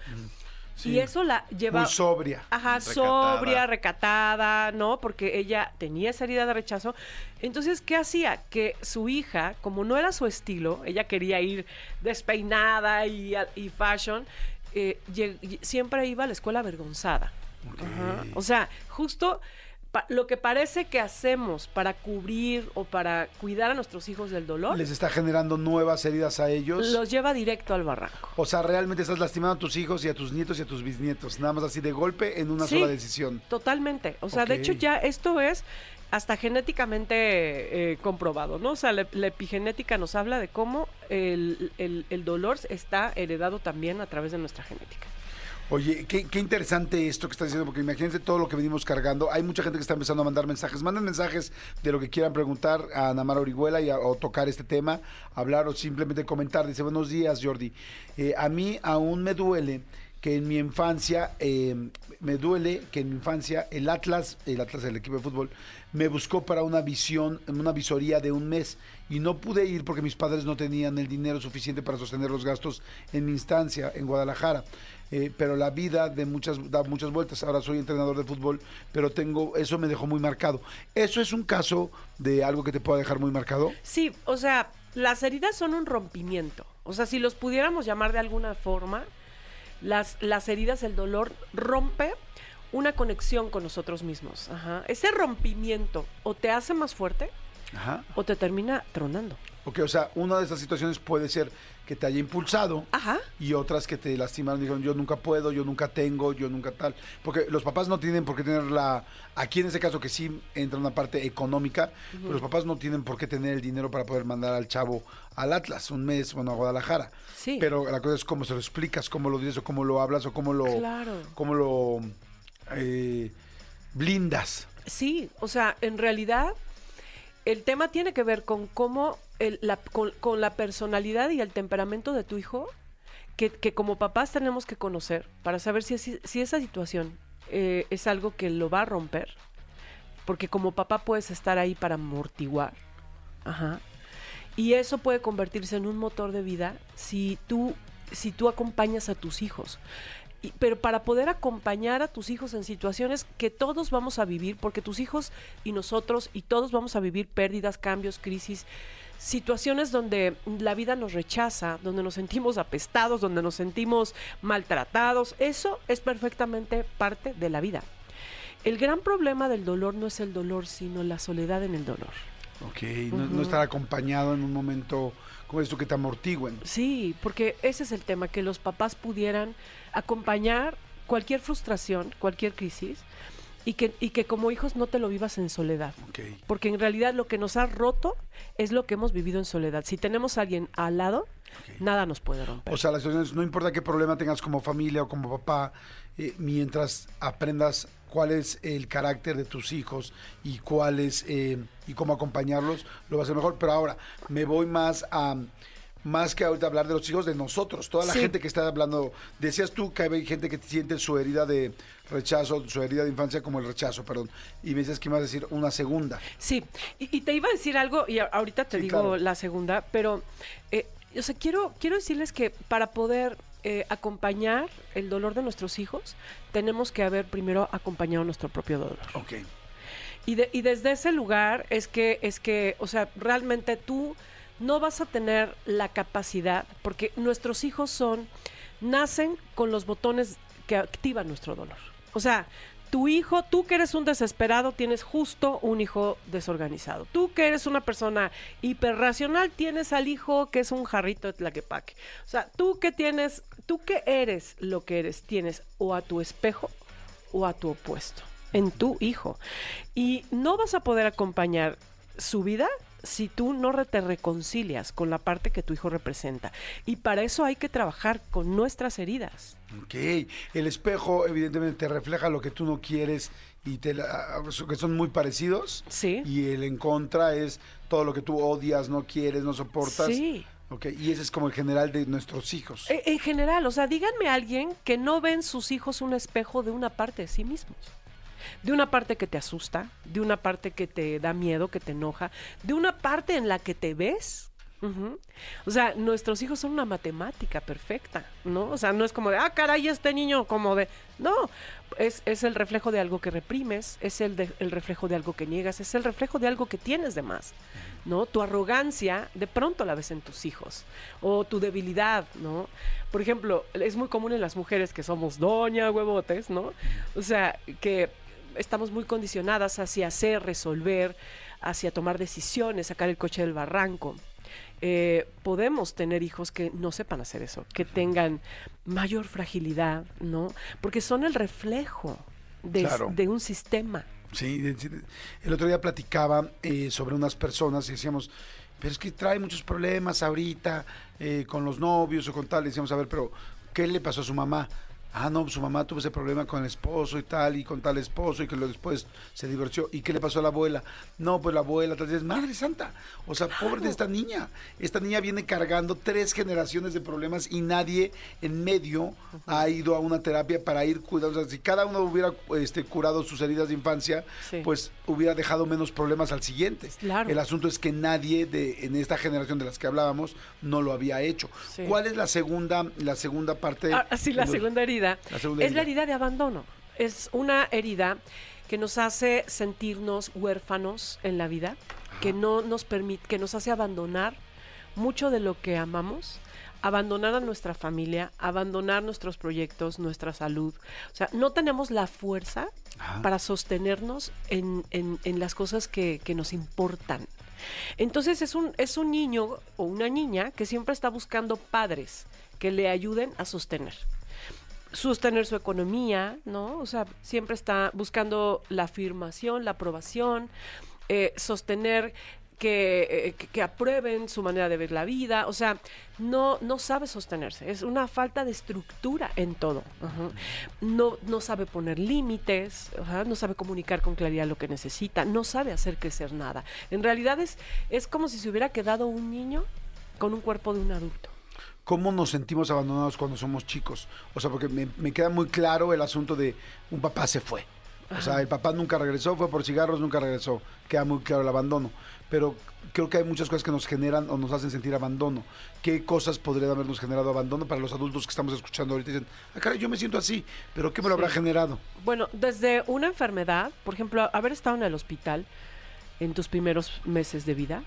Sí. Y eso la lleva... Muy sobria. Ajá, Recatada. sobria, recatada, ¿no? Porque ella tenía esa herida de rechazo. Entonces, ¿qué hacía? Que su hija, como no era su estilo, ella quería ir despeinada y, y fashion, eh, siempre iba a la escuela avergonzada. Ajá. O sea, justo lo que parece que hacemos para cubrir o para cuidar a nuestros hijos del dolor, Les está generando nuevas heridas a ellos. los lleva directo al barranco. O sea, realmente estás lastimando a tus hijos y a tus nietos y a tus bisnietos. Nada más así de golpe en una Sí. sola decisión. Totalmente. O sea, de hecho ya esto es hasta genéticamente eh, comprobado, ¿no? O sea, la, la epigenética nos habla de cómo el, el- el dolor está heredado también a través de nuestra genética. Oye, qué, qué interesante esto que estás diciendo, porque imagínense todo lo que venimos cargando. Hay mucha gente que está empezando a mandar mensajes. Manden mensajes de lo que quieran preguntar a Ana Mara Orihuela y a- o tocar este tema, hablar o simplemente comentar. Dice, buenos días, Jordi. Eh, a mí aún me duele que en mi infancia, eh, me duele que en mi infancia el Atlas, el Atlas del equipo de fútbol, me buscó para una visión, una visoría de un mes y no pude ir porque mis padres no tenían el dinero suficiente para sostener los gastos en mi instancia en Guadalajara. Eh, pero la vida de muchas da muchas vueltas. Ahora soy entrenador de fútbol, pero tengo eso me dejó muy marcado. Eso es un caso de algo que te pueda dejar muy marcado. Sí, o sea, las heridas son un rompimiento. O sea, si los pudiéramos llamar de alguna forma, las, las heridas, el dolor rompe una conexión con nosotros mismos. Ajá. Ese rompimiento o te hace más fuerte Ajá. o te termina tronando. Ok, o sea, una de estas situaciones puede ser que te haya impulsado Ajá. y otras que te lastimaron, dijeron yo nunca puedo, yo nunca tengo, yo nunca tal. Porque los papás no tienen por qué tener la... Aquí en este caso que sí entra una parte económica, pero los papás no tienen por qué tener el dinero para poder mandar al chavo al Atlas un mes, bueno, a Guadalajara. Sí. Pero la cosa es cómo se lo explicas, cómo lo dices o cómo lo hablas o cómo lo... Claro. Cómo lo... eh, blindas. Sí, o sea, en realidad el tema tiene que ver con cómo, el- la, con, la personalidad y el temperamento de tu hijo, que, como papás tenemos que conocer para saber si, si esa situación eh, es algo que lo va a romper, porque como papá puedes estar ahí para amortiguar, Ajá. y eso puede convertirse en un motor de vida si tú, si tú acompañas a tus hijos. Pero para poder acompañar a tus hijos en situaciones que todos vamos a vivir, porque tus hijos y nosotros y todos vamos a vivir pérdidas, cambios, crisis, situaciones donde la vida nos rechaza, donde nos sentimos apestados, donde nos sentimos maltratados, eso es perfectamente parte de la vida. El gran problema del dolor no es el dolor, sino la soledad en el dolor. Ok, no, no estar acompañado en un momento como esto que te amortigüen. Sí, porque ese es el tema, que los papás pudieran acompañar cualquier frustración, cualquier crisis, y que, y que como hijos no te lo vivas en soledad. Ok. Porque en realidad lo que nos ha roto es lo que hemos vivido en soledad. Si tenemos a alguien al lado, nada nos puede romper. O sea, las situaciones, no importa qué problema tengas como familia o como papá, eh, mientras aprendas cuál es el carácter de tus hijos y cuál es eh, y cómo acompañarlos, lo va a hacer mejor. Pero ahora me voy más a más que ahorita hablar de los hijos de nosotros, toda la Sí. gente que está hablando. Decías tú que hay gente que siente su herida de rechazo, su herida de infancia como el rechazo, perdón. Y me dices que vas a decir una segunda. Sí, y, y te iba a decir algo, y ahorita te Sí, digo claro. la segunda, pero eh, o sea, quiero, quiero decirles que para poder eh, acompañar el dolor de nuestros hijos, tenemos que haber primero acompañado nuestro propio dolor. Ok. Y, de- y desde ese lugar es que, es que, o sea, realmente tú no vas a tener la capacidad, porque nuestros hijos son, nacen con los botones que activan nuestro dolor. O sea, tu hijo, tú que eres un desesperado, tienes justo un hijo desorganizado. Tú que eres una persona hiperracional, tienes al hijo que es un jarrito de tlaquepaque. O sea, tú que tienes, tú que eres lo que eres, tienes o a tu espejo o a tu opuesto, en tu hijo. Y no vas a poder acompañar su vida si tú no te reconcilias con la parte que tu hijo representa. Y para eso hay que trabajar con nuestras heridas. Ok, el espejo evidentemente te refleja lo que tú no quieres y te la- que son muy parecidos. Sí. Y el en contra es todo lo que tú odias, no quieres, no soportas. Sí. Ok, y ese es como el general de nuestros hijos. E- En general, o sea, díganme a alguien que no ve en sus hijos un espejo de una parte de sí mismos. De una parte que te asusta, de una parte que te da miedo, que te enoja, de una parte en la que te ves. O sea, nuestros hijos son una matemática perfecta, ¿no? O sea, no es como de, ah, caray, este niño como de... No, es, es el reflejo de algo que reprimes, es el, el reflejo de algo que niegas, es el reflejo de algo que tienes de más, ¿no? Tu arrogancia de pronto la ves en tus hijos, o tu debilidad, ¿no? Por ejemplo, es muy común en las mujeres que somos doña huevotes, ¿no? O sea, que estamos muy condicionadas hacia hacer, resolver, hacia tomar decisiones, sacar el coche del barranco. Eh, podemos tener hijos que no sepan hacer eso, que tengan mayor fragilidad, ¿no? Porque son el reflejo de, Claro. de un sistema. Sí, el otro día platicaba eh, sobre unas personas y decíamos, pero es que trae muchos problemas ahorita eh, con los novios o con tal. Decíamos, a ver, pero ¿qué le pasó a su mamá? Ah, no, su mamá tuvo ese problema con el esposo y tal, y con tal esposo, y que luego después se divorció. ¿Y qué le pasó a la abuela? No, pues la abuela, tal vez, madre santa. O sea, pobre de esta niña. Esta niña viene cargando tres generaciones de problemas y nadie en medio ha ido a una terapia para ir cuidando. O sea, si cada uno hubiera este, curado sus heridas de infancia, Sí. pues hubiera dejado menos problemas al siguiente. Claro. El asunto es que nadie de, en esta generación de las que hablábamos no lo había hecho. Sí. ¿Cuál es la segunda, la segunda parte? Ah, sí, la segunda herida La segunda es la herida. herida de abandono. Es una herida que nos hace sentirnos huérfanos en la vida, que no nos permite, que nos hace abandonar mucho de lo que amamos, abandonar a nuestra familia, abandonar nuestros proyectos, nuestra salud. O sea, no tenemos la fuerza Ajá. para sostenernos en, en- en las cosas que, que nos importan. Entonces es un, es un niño o una niña que siempre está buscando padres que le ayuden a sostener. Sostener su economía, ¿no? O sea, siempre está buscando la afirmación, la aprobación, eh, sostener que, eh, que- que aprueben su manera de ver la vida. O sea, no, no sabe sostenerse. Es una falta de estructura en todo. Ajá. No, no sabe poner límites, ajá, no sabe comunicar con claridad lo que necesita, no sabe hacer crecer nada. En realidad es, es como si se hubiera quedado un niño con un cuerpo de un adulto. ¿Cómo nos sentimos abandonados cuando somos chicos? O sea, porque me, me queda muy claro el asunto de un papá se fue. O sea, el papá nunca regresó, fue por cigarros, nunca regresó. Queda muy claro el abandono. Pero creo que hay muchas cosas que nos generan o nos hacen sentir abandono. ¿Qué cosas podrían habernos generado abandono para los adultos que estamos escuchando ahorita? Dicen, ah, caray, yo me siento así, pero ¿qué me lo habrá generado? Bueno, desde una enfermedad, por ejemplo, haber estado en el hospital en tus primeros meses de vida,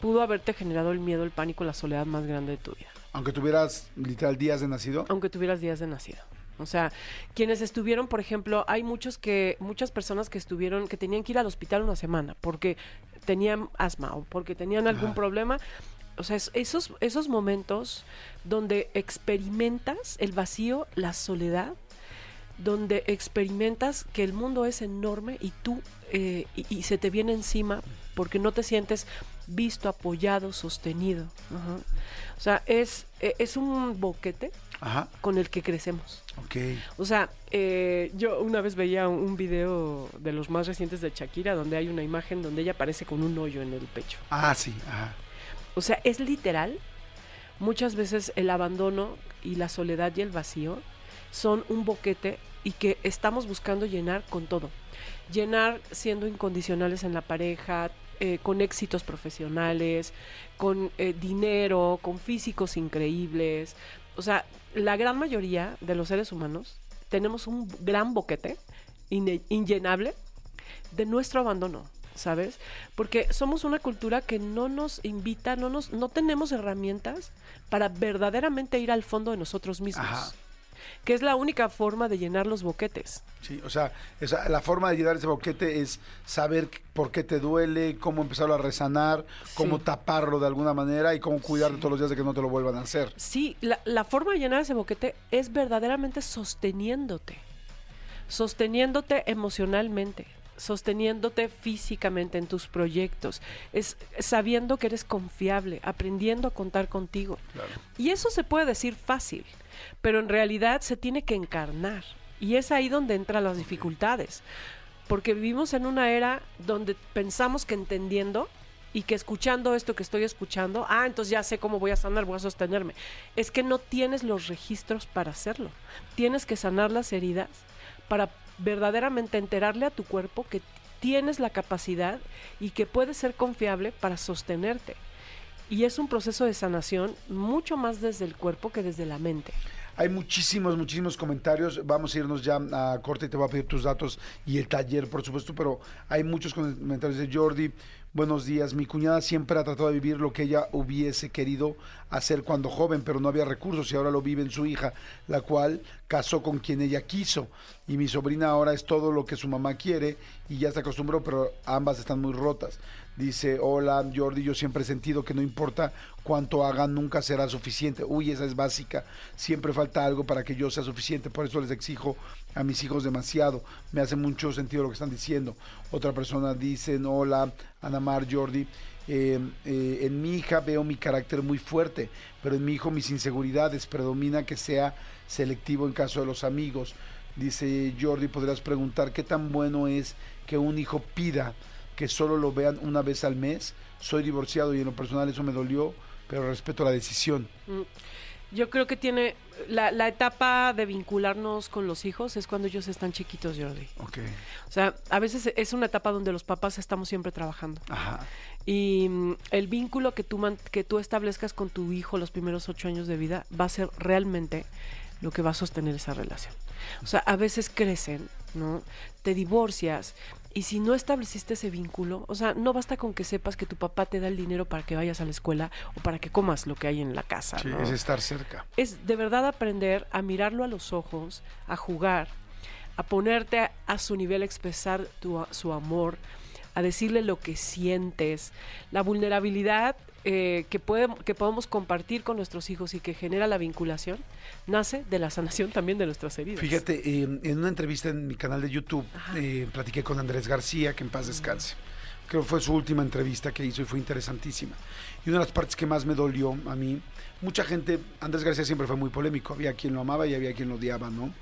pudo haberte generado el miedo, el pánico, la soledad más grande de tu vida. Aunque tuvieras literal días de nacido. aunque tuvieras días de nacido. O sea, quienes estuvieron, por ejemplo, hay muchos que, muchas personas que estuvieron, que tenían que ir al hospital una semana porque tenían asma o porque tenían algún problema. O sea, es- esos, esos momentos donde experimentas el vacío, la soledad, donde experimentas que el mundo es enorme y tú, eh, y, y se te viene encima porque no te sientes visto, apoyado, sostenido. Ajá. O sea, es, eh, es un boquete Ajá, con el que crecemos. ok. O sea, eh, yo una vez veía un, un video de los más recientes de Shakira donde hay una imagen donde ella aparece con un hoyo en el pecho. Ah, sí, ajá. O sea, es literal. Muchas veces el abandono y la soledad y el vacío son un boquete y que estamos buscando llenar con todo. Llenar siendo incondicionales en la pareja, eh, con éxitos profesionales, con eh, dinero, con físicos increíbles. O sea, la gran mayoría de los seres humanos tenemos un gran boquete inllenable de nuestro abandono, ¿sabes? Porque somos una cultura que no nos invita, no nos, no tenemos herramientas para verdaderamente ir al fondo de nosotros mismos. Que es la única forma de llenar los boquetes. Sí, o sea, esa- la forma de llenar ese boquete es saber por qué te duele, cómo empezarlo a resanar, cómo Sí. taparlo de alguna manera y cómo cuidar Sí. todos los días de que no te lo vuelvan a hacer. Sí, la, la forma de llenar ese boquete es verdaderamente sosteniéndote. Sosteniéndote emocionalmente, sosteniéndote físicamente en tus proyectos, es sabiendo que eres confiable, aprendiendo a contar contigo. Y eso se puede decir fácil, pero en realidad se tiene que encarnar. Y es ahí donde entran las dificultades. Porque vivimos en una era donde pensamos que entendiendo y que escuchando esto que estoy escuchando, ah, entonces ya sé cómo voy a sanar, voy a sostenerme. Es que no tienes los registros para hacerlo. Tienes que sanar las heridas para verdaderamente enterarle a tu cuerpo que tienes la capacidad y que puedes ser confiable para sostenerte. Y es un proceso de sanación mucho más desde el cuerpo que desde la mente. Hay muchísimos, muchísimos comentarios. Vamos a irnos ya a corte y te voy a pedir tus datos y el taller, por supuesto, pero hay muchos comentarios de Jordi. Buenos días. Mi cuñada siempre ha tratado de vivir lo que ella hubiese querido hacer cuando joven, pero no había recursos y ahora lo vive en su hija, la cual casó con quien ella quiso. Y mi sobrina ahora es todo lo que su mamá quiere y ya se acostumbró, pero ambas están muy rotas. Dice, hola Jordi, yo siempre he sentido que no importa cuánto hagan, nunca será suficiente. Uy, esa es básica. Siempre falta algo para que yo sea suficiente, por eso les exijo a mis hijos demasiado. Me hace mucho sentido lo que están diciendo. Otra persona dice, hola Ana Mar, Jordi. eh, eh, en mi hija veo mi carácter muy fuerte, pero en mi hijo mis inseguridades predomina que sea selectivo en caso de los amigos. Dice Jordi, podrías preguntar qué tan bueno es que un hijo pida que solo lo vean una vez al mes. Soy divorciado y en lo personal eso me dolió, pero respeto la decisión. Yo creo que tiene la, la etapa de vincularnos con los hijos es cuando ellos están chiquitos, Jordi. Ok. O sea, a veces es una etapa donde los papás estamos siempre trabajando. Ajá. Y mm, el vínculo que tú, man- que tú establezcas con tu hijo los primeros ocho años de vida va a ser realmente lo que va a sostener esa relación. O sea, a veces crecen, ¿no? Te divorcias y si no estableciste ese vínculo, o sea, no basta con que sepas que tu papá te da el dinero para que vayas a la escuela o para que comas lo que hay en la casa, Sí, ¿no? es estar cerca. es de verdad aprender a mirarlo a los ojos, a jugar, a ponerte a, a su nivel, a expresar tu, a- su amor, a decirle lo que sientes. La vulnerabilidad eh, que, puede, que podemos compartir con nuestros hijos y que genera la vinculación, nace de la sanación también de nuestras heridas. Fíjate, eh, en una entrevista en mi canal de YouTube, eh, platiqué con Andrés García, que en paz descanse. Creo que fue su última entrevista que hizo y fue interesantísima. Y una de las partes que más me dolió a mí, mucha gente, Andrés García siempre fue muy polémico, había quien lo amaba y había quien lo odiaba, ¿no?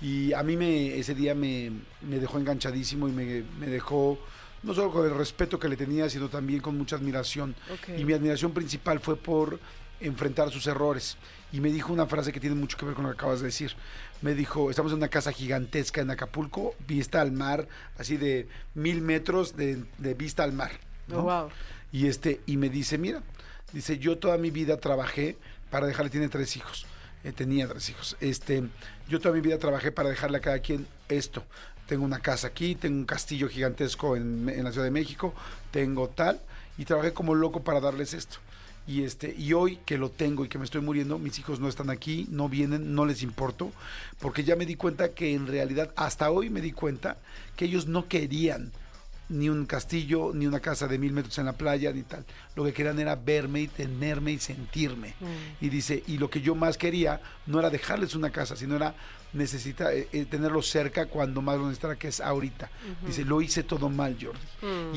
Y a mí me, ese día me, me dejó enganchadísimo y me, me dejó no solo con el respeto que le tenía, sino también con mucha admiración. Y mi admiración principal fue por enfrentar sus errores. Y me dijo una frase que tiene mucho que ver con lo que acabas de decir. Me dijo, estamos en una casa gigantesca en Acapulco, vista al mar, así de mil metros de, de vista al mar. ¿no? Oh, wow. Y este, y me dice, mira, dice, yo toda mi vida trabajé para dejarle, tiene tres hijos, eh, tenía tres hijos. Este, yo toda mi vida trabajé para dejarle a cada quien esto. Tengo una casa aquí, tengo un castillo gigantesco en, en la Ciudad de México, tengo tal, y trabajé como loco para darles esto. Y este, y hoy que lo tengo y que me estoy muriendo, mis hijos no están aquí, no vienen, no les importo, porque ya me di cuenta que en realidad, hasta hoy me di cuenta que ellos no querían ni un castillo, ni una casa de mil metros en la playa, ni tal. Lo que querían era verme y tenerme y sentirme. Y dice, y lo que yo más quería no era dejarles una casa, sino era necesita eh, eh, tenerlos cerca cuando más lo necesitara, que es ahorita. Dice, lo hice todo mal, Jordi.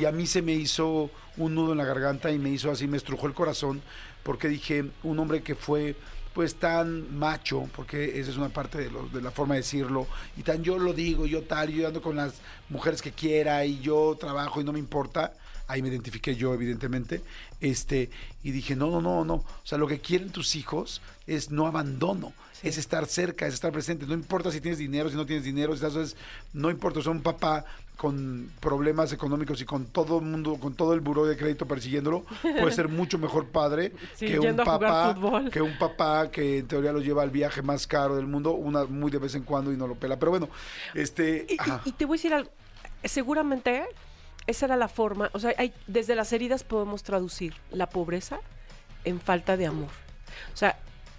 Y a mí se me hizo un nudo en la garganta y me hizo así, me estrujó el corazón, porque dije, un hombre que fue pues tan macho, porque esa es una parte de, lo- de la forma de decirlo, y tan yo lo digo, yo tal, yo ando con las mujeres que quiera y yo trabajo y no me importa, ahí me identifiqué yo evidentemente, este, y dije, no, no, no, no, o sea, lo que quieren tus hijos es no abandono, es estar cerca, es estar presente, no importa si tienes dinero, si no tienes dinero, si estás, no importa, o sea, un papá con problemas económicos y con todo el mundo, con todo el buró de crédito persiguiéndolo, puede ser mucho mejor padre Sí, que un papá que un papá que en teoría lo lleva al viaje más caro del mundo, una muy de vez en cuando y no lo pela. Pero bueno, este, Y, y te voy a decir algo. Seguramente esa era la forma. O sea, hay, desde las heridas podemos traducir la pobreza en falta de amor. O sea,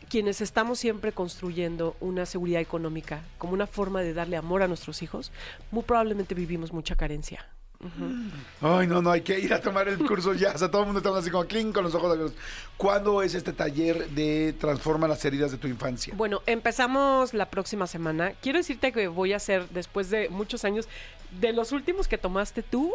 quienes estamos siempre construyendo una seguridad económica como una forma de darle amor a nuestros hijos, muy probablemente vivimos mucha carencia. Ay, no, no, hay que ir a tomar el curso ya. O sea, todo el mundo está así como clink con los ojos abiertos. ¿Cuándo es este taller de Transforma las heridas de tu infancia? Bueno, empezamos la próxima semana. Quiero decirte que voy a hacer, después de muchos años, de los últimos que tomaste tú,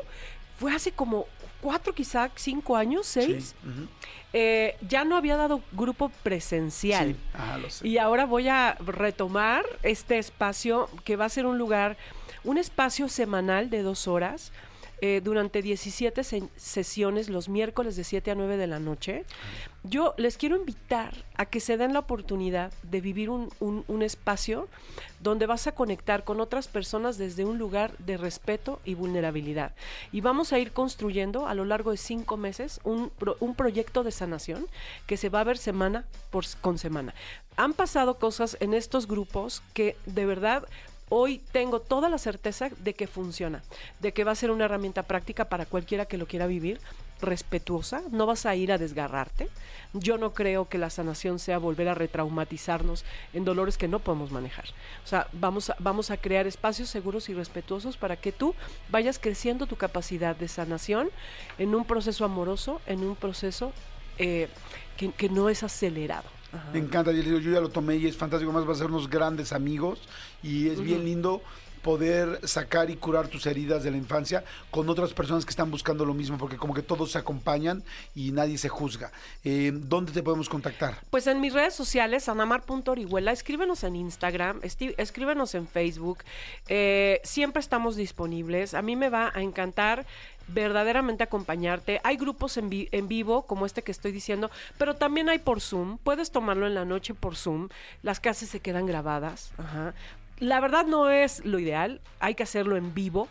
fue hace como cuatro, quizá cinco años, seis. Sí. Eh, ya no había dado grupo presencial. Sí, ajá, lo sé. Y ahora voy a retomar este espacio que va a ser un lugar, un espacio semanal de dos horas. Eh, durante 17 se- sesiones los miércoles de 7 a 9 de la noche. Yo les quiero invitar a que se den la oportunidad de vivir un, un- un espacio donde vas a conectar con otras personas desde un lugar de respeto y vulnerabilidad. Y vamos a ir construyendo a lo largo de cinco meses un, un proyecto de sanación que se va a ver semana por, con semana. Han pasado cosas en estos grupos que de verdad hoy tengo toda la certeza de que funciona, de que va a ser una herramienta práctica para cualquiera que lo quiera vivir, respetuosa, no vas a ir a desgarrarte. Yo no creo que la sanación sea volver a retraumatizarnos en dolores que no podemos manejar. O sea, vamos a, vamos a crear espacios seguros y respetuosos para que tú vayas creciendo tu capacidad de sanación en un proceso amoroso, en un proceso eh, que, que no es acelerado. Me encanta, yo, yo ya lo tomé y es fantástico, más va a ser unos grandes amigos y es bien lindo poder sacar y curar tus heridas de la infancia con otras personas que están buscando lo mismo, porque como que todos se acompañan y nadie se juzga. Eh, ¿Dónde te podemos contactar? Pues en mis redes sociales, anamar.orihuela, escríbenos en Instagram, escríbenos en Facebook. eh, siempre estamos disponibles. A mí me va a encantar verdaderamente acompañarte. Hay grupos en, vi- en vivo, como este que estoy diciendo, pero también hay por Zoom. Puedes tomarlo en la noche por Zoom. Las clases se quedan grabadas. Ajá. La verdad no es lo ideal. Hay que hacerlo en vivo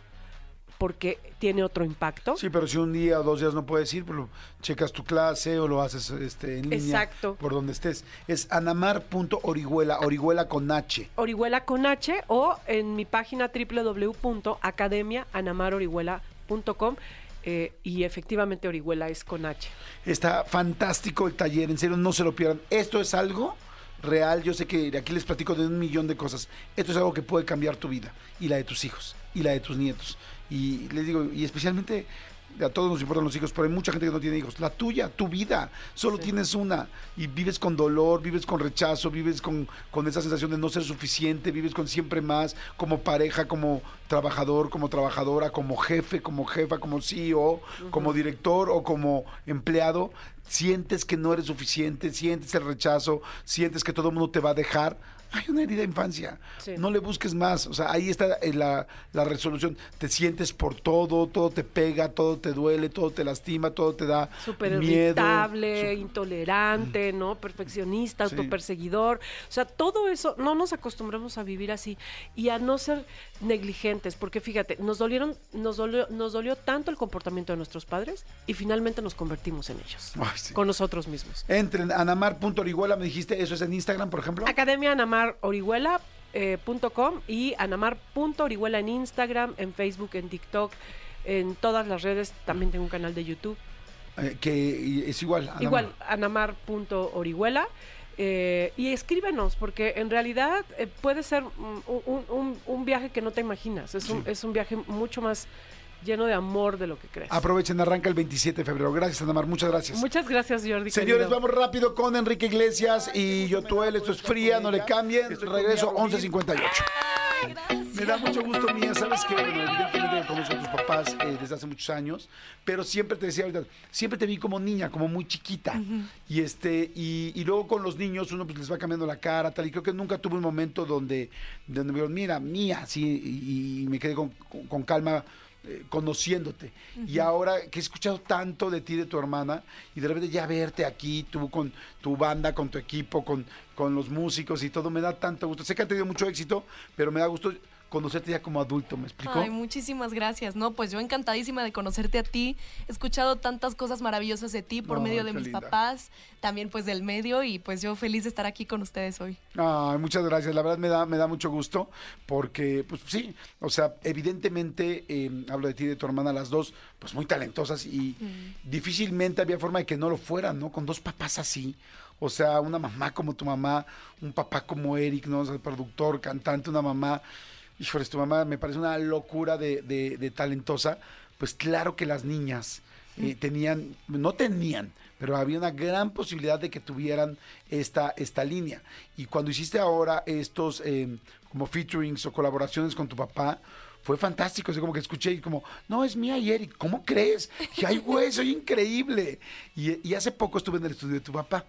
porque tiene otro impacto. Sí, pero si un día o dos días no puedes ir, pues lo- checas tu clase o lo haces este, en línea. Exacto. Por donde estés. Es anamar.orihuela, orihuela con H. Orihuela con H o en mi página www.academiaanamarorihuela.com eh, y efectivamente Orihuela es con H. Está fantástico el taller, en serio, no se lo pierdan. Esto es algo real, yo sé que aquí les platico de un millón de cosas. Esto es algo que puede cambiar tu vida y la de tus hijos y la de tus nietos. Y les digo, y especialmente a todos nos importan los hijos, pero hay mucha gente que no tiene hijos. La tuya, tu vida, solo tienes una. Y vives con dolor, vives con rechazo, vives con, con esa sensación de no ser suficiente, vives con siempre más, como pareja, como trabajador, como trabajadora, como jefe, como jefa, como CEO, como director o como empleado. Sientes que no eres suficiente, sientes el rechazo, sientes que todo el mundo te va a dejar hay una herida de infancia. Sí. No le busques más. O sea, ahí está eh, la, la resolución. Te sientes por todo, todo te pega, todo te duele, todo te lastima, todo te da Súper miedo. irritable, intolerante, ¿no? Perfeccionista, Sí. autoperseguidor. O sea, todo eso, no nos acostumbramos a vivir así y a no ser negligentes, porque fíjate, nos dolieron, nos dolió, nos dolió tanto el comportamiento de nuestros padres y finalmente nos convertimos en ellos, Ay, sí. con nosotros mismos. Entren, anamar.orihuela, me dijiste, eso es en Instagram, por ejemplo. Academia Anamar Orihuela. eh, y anamar.orihuela en Instagram, en Facebook, en TikTok, en todas las redes. También tengo un canal de YouTube. Eh, que es igual. Anamar. Igual, anamar.orihuela. eh, y escríbenos, porque en realidad eh, puede ser un, un- un viaje que no te imaginas. Es, un, es un viaje mucho más lleno de amor de lo que crees. Aprovechen, arranca el 27 de febrero. Gracias, Anamar, muchas gracias. Muchas gracias, Jordi. Señores, querido. vamos rápido con Enrique Iglesias y Yotuel. Esto es fría, no le cambien. Regreso 11.58. Me da mucho gusto, Mía. Sabes que, bueno, evidentemente conozco a tus papás eh, desde hace muchos años, pero siempre te decía ahorita, siempre te vi como niña, como muy chiquita. Y este, y, y luego con los niños uno pues, les va cambiando la cara, tal. Y creo que nunca tuve un momento donde, donde me dijeron, mira, Mía, sí, y, y me quedé con, con- con calma. Eh, conociéndote. Y ahora que he escuchado tanto de ti de tu hermana y de repente ya verte aquí tú con tu banda con tu equipo con, con los músicos y todo me da tanto gusto. Sé que ha tenido mucho éxito pero me da gusto conocerte ya como adulto, ¿me explico? Ay, muchísimas gracias. No, pues yo encantadísima de conocerte a ti. He escuchado tantas cosas maravillosas de ti por medio de mis linda. papás, también pues del medio y pues yo feliz de estar aquí con ustedes hoy. Ay, muchas gracias. La verdad me da, me da mucho gusto porque, pues sí, o sea, evidentemente eh, hablo de ti y de tu hermana, las dos, pues muy talentosas y difícilmente había forma de que no lo fueran, ¿no? Con dos papás así. O sea, una mamá como tu mamá, un papá como Eric, ¿no? O sea, productor, cantante, una mamá. Híjole, tu mamá me parece una locura de, de- de talentosa. Pues claro que las niñas eh, tenían, no tenían, pero había una gran posibilidad de que tuvieran esta, esta línea. Y cuando hiciste ahora estos eh, como featurings o colaboraciones con tu papá, fue fantástico. Así como que escuché y como, no, es mía y Eric, ¿cómo crees? Y ay, güey, soy increíble. Y, y hace poco estuve en el estudio de tu papá.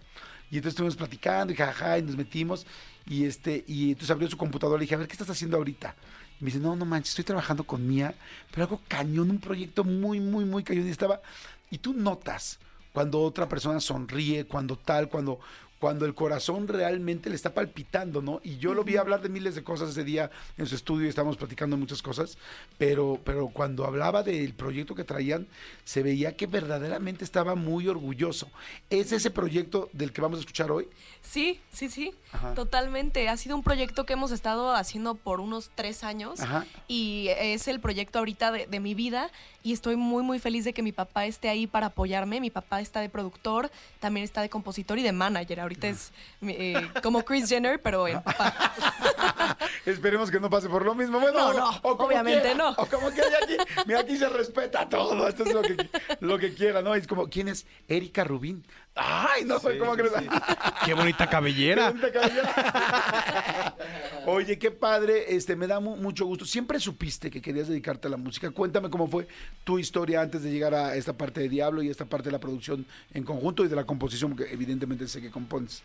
Y entonces estuvimos platicando y jajaja, y nos metimos. Y este, y entonces abrió su computadora y dije, a ver, ¿qué estás haciendo ahorita? Y me dice, no, no manches, estoy trabajando con Mía, pero algo cañón, un proyecto muy, muy, muy cañón. Y estaba, y tú notas cuando otra persona sonríe, cuando tal, cuando, cuando el corazón realmente le está palpitando, ¿no? Y yo lo vi hablar de miles de cosas ese día en su estudio y estábamos platicando muchas cosas, pero, pero cuando hablaba del proyecto que traían, se veía que verdaderamente estaba muy orgulloso. ¿Es ese proyecto del que vamos a escuchar hoy? Sí, sí, sí, Ajá. totalmente. Ha sido un proyecto que hemos estado haciendo por unos tres años Ajá. y es el proyecto ahorita de, de mi vida y estoy muy, muy feliz de que mi papá esté ahí para apoyarme. Mi papá está de productor, también está de compositor y de manager. Ahorita es eh, como Chris Jenner, pero en papá. Esperemos que no pase por lo mismo. Bueno, No, no, o como obviamente quiera, no. O como que aquí, mira, aquí se respeta todo. Esto es lo que, lo que quiera, ¿no? Es como, ¿quién es Erika Rubín? Ay, no sé cómo crees. Qué bonita cabellera. Qué bonita cabellera. Oye, qué padre, este, me da mu- mucho gusto. Siempre supiste que querías dedicarte a la música. Cuéntame cómo fue tu historia antes de llegar a esta parte de Diablo y esta parte de la producción en conjunto y de la composición, que evidentemente sé que compones.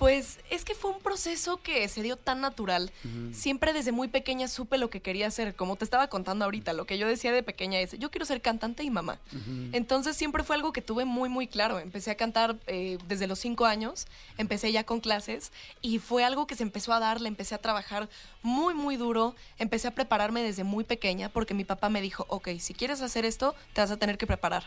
Pues es que fue un proceso que se dio tan natural. Siempre desde muy pequeña supe lo que quería hacer. Como te estaba contando ahorita, lo que yo decía de pequeña es, yo quiero ser cantante y mamá. Entonces siempre fue algo que tuve muy, muy claro. Empecé a cantar eh, desde los cinco años, empecé ya con clases y fue algo que se empezó a dar, le empecé a trabajar muy, muy duro. Empecé a prepararme desde muy pequeña porque mi papá me dijo, ok, si quieres hacer esto, te vas a tener que preparar.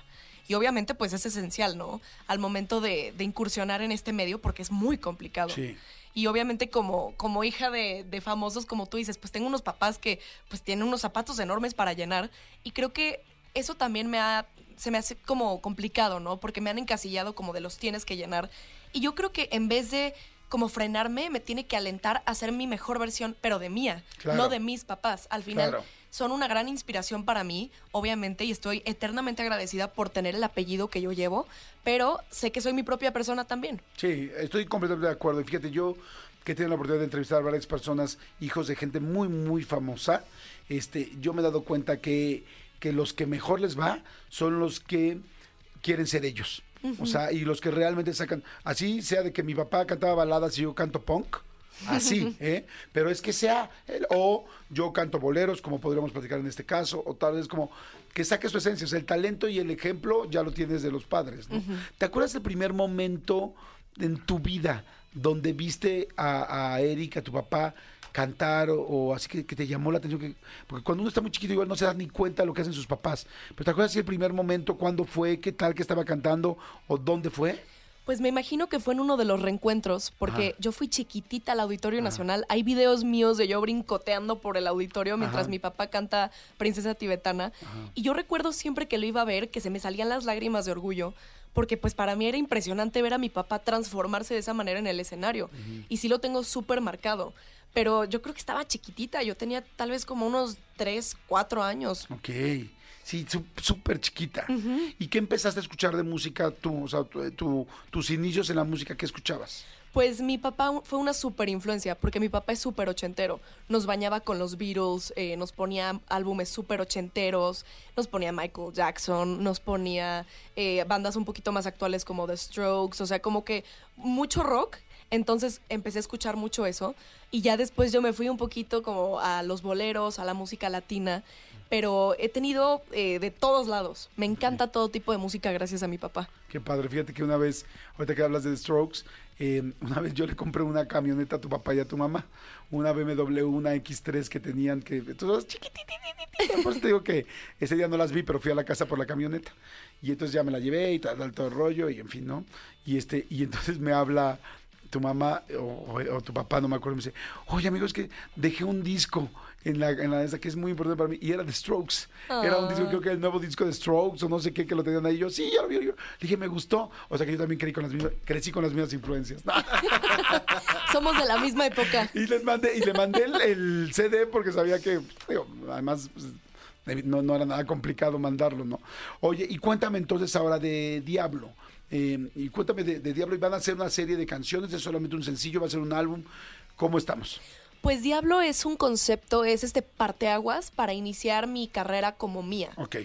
Y obviamente pues es esencial, ¿no? Al momento de, de incursionar en este medio porque es muy complicado. Sí. Y obviamente como, como hija de, de famosos, como tú dices, pues tengo unos papás que pues tienen unos zapatos enormes para llenar. Y creo que eso también me ha, se me hace como complicado, ¿no? Porque me han encasillado como de los tienes que llenar. Y yo creo que en vez de como frenarme, me tiene que alentar a ser mi mejor versión, pero de mía, Claro. no de mis papás. Al final, Claro. Son una gran inspiración para mí, obviamente, y estoy eternamente agradecida por tener el apellido que yo llevo, pero sé que soy mi propia persona también. Sí, estoy completamente de acuerdo. Y fíjate, yo que tengo la oportunidad de entrevistar a varias personas, hijos de gente muy, muy famosa, este, yo me he dado cuenta que, que los que mejor les va son los que quieren ser ellos. O sea, y los que realmente sacan, así sea de que mi papá cantaba baladas y yo canto punk, así, ¿eh? Pero es que sea, él, o yo canto boleros, como podríamos platicar en este caso, o tal vez como que saque su esencia, o sea, el talento y el ejemplo ya lo tienes de los padres, ¿no? ¿Te acuerdas del primer momento en tu vida donde viste a, a Eric, a tu papá, cantar o, o así que, que te llamó la atención? Que, porque cuando uno está muy chiquito igual no se da ni cuenta de lo que hacen sus papás. Pero ¿te acuerdas si el primer momento, cuándo fue, qué tal que estaba cantando o dónde fue? Pues me imagino que fue en uno de los reencuentros, porque Ajá. yo fui chiquitita al Auditorio Nacional. Hay videos míos de yo brincoteando por el auditorio mientras Ajá. mi papá canta Princesa Tibetana. Y yo recuerdo siempre que lo iba a ver, que se me salían las lágrimas de orgullo, porque pues para mí era impresionante ver a mi papá transformarse de esa manera en el escenario. Y sí lo tengo súper marcado. Pero yo creo que estaba chiquitita, yo tenía tal vez como unos 3, 4 años. Ok. Sí, súper chiquita. ¿Y qué empezaste a escuchar de música tú? O sea, tu- tu- tus inicios en la música, ¿qué escuchabas? Pues mi papá fue una súper influencia, porque mi papá es súper ochentero. Nos bañaba con los Beatles, eh, nos ponía álbumes súper ochenteros, nos ponía Michael Jackson, nos ponía eh, bandas un poquito más actuales como The Strokes, o sea, como que mucho rock. Entonces empecé a escuchar mucho eso y ya después yo me fui un poquito como a los boleros, a la música latina, pero he tenido eh, de todos lados. Me encanta todo tipo de música gracias a mi papá. Qué padre. Fíjate que una vez, ahorita que hablas de The Strokes, eh, una vez yo le compré una camioneta a tu papá y a tu mamá. Una BMW, una X3 que tenían que... Entonces, chiquititititita. Te digo que ese día no las vi, pero fui a la casa por la camioneta. Y entonces ya me la llevé y tal, tal, todo el rollo y en fin, ¿no? Y, este, y entonces me habla tu mamá o, o- o tu papá, no me acuerdo, me dice, oye amigo, es que dejé un disco en la, en la esa que es muy importante para mí, y era The Strokes. Era un disco, Ah. creo que el nuevo disco de Strokes, o no sé qué, que lo tenían ahí. Yo, sí, ya lo vi. Yo. Dije, me gustó. O sea que yo también creí con las mismas, crecí con las mismas influencias. Somos de la misma época. y les mandé, y le mandé el, el CD porque sabía que, digo, además, pues, no, no era nada complicado mandarlo, ¿no? Oye, y cuéntame entonces ahora de Diablo. Eh, y cuéntame de, de Diablo, ¿y van a hacer una serie de canciones? ¿Es solamente un sencillo? ¿Va a ser un álbum? ¿Cómo estamos? Pues Diablo es un concepto, es este parteaguas para iniciar mi carrera como mía. Ok.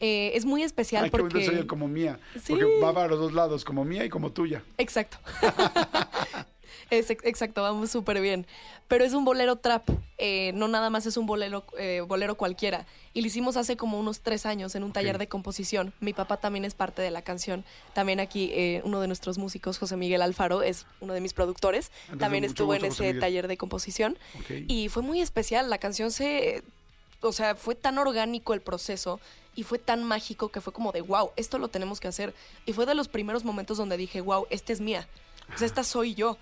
Eh, es muy especial Ay, qué porque... como mía. Sí. Porque va para los dos lados, como mía y como tuya. Exacto. Es ex- exacto, vamos súper bien. Pero es un bolero trap, eh, no nada más es un bolero, eh, bolero cualquiera. Y lo hicimos hace como unos tres años en un taller de composición. Mi papá también es parte de la canción. También aquí eh, uno de nuestros músicos, José Miguel Alfaro, es uno de mis productores. Entonces, también estuvo en gusto, ese taller de composición. Y fue muy especial. La canción se. O sea, fue tan orgánico el proceso y fue tan mágico que fue como de wow, esto lo tenemos que hacer. Y fue de los primeros momentos donde dije, wow, esta es mía. O sea, esta soy yo.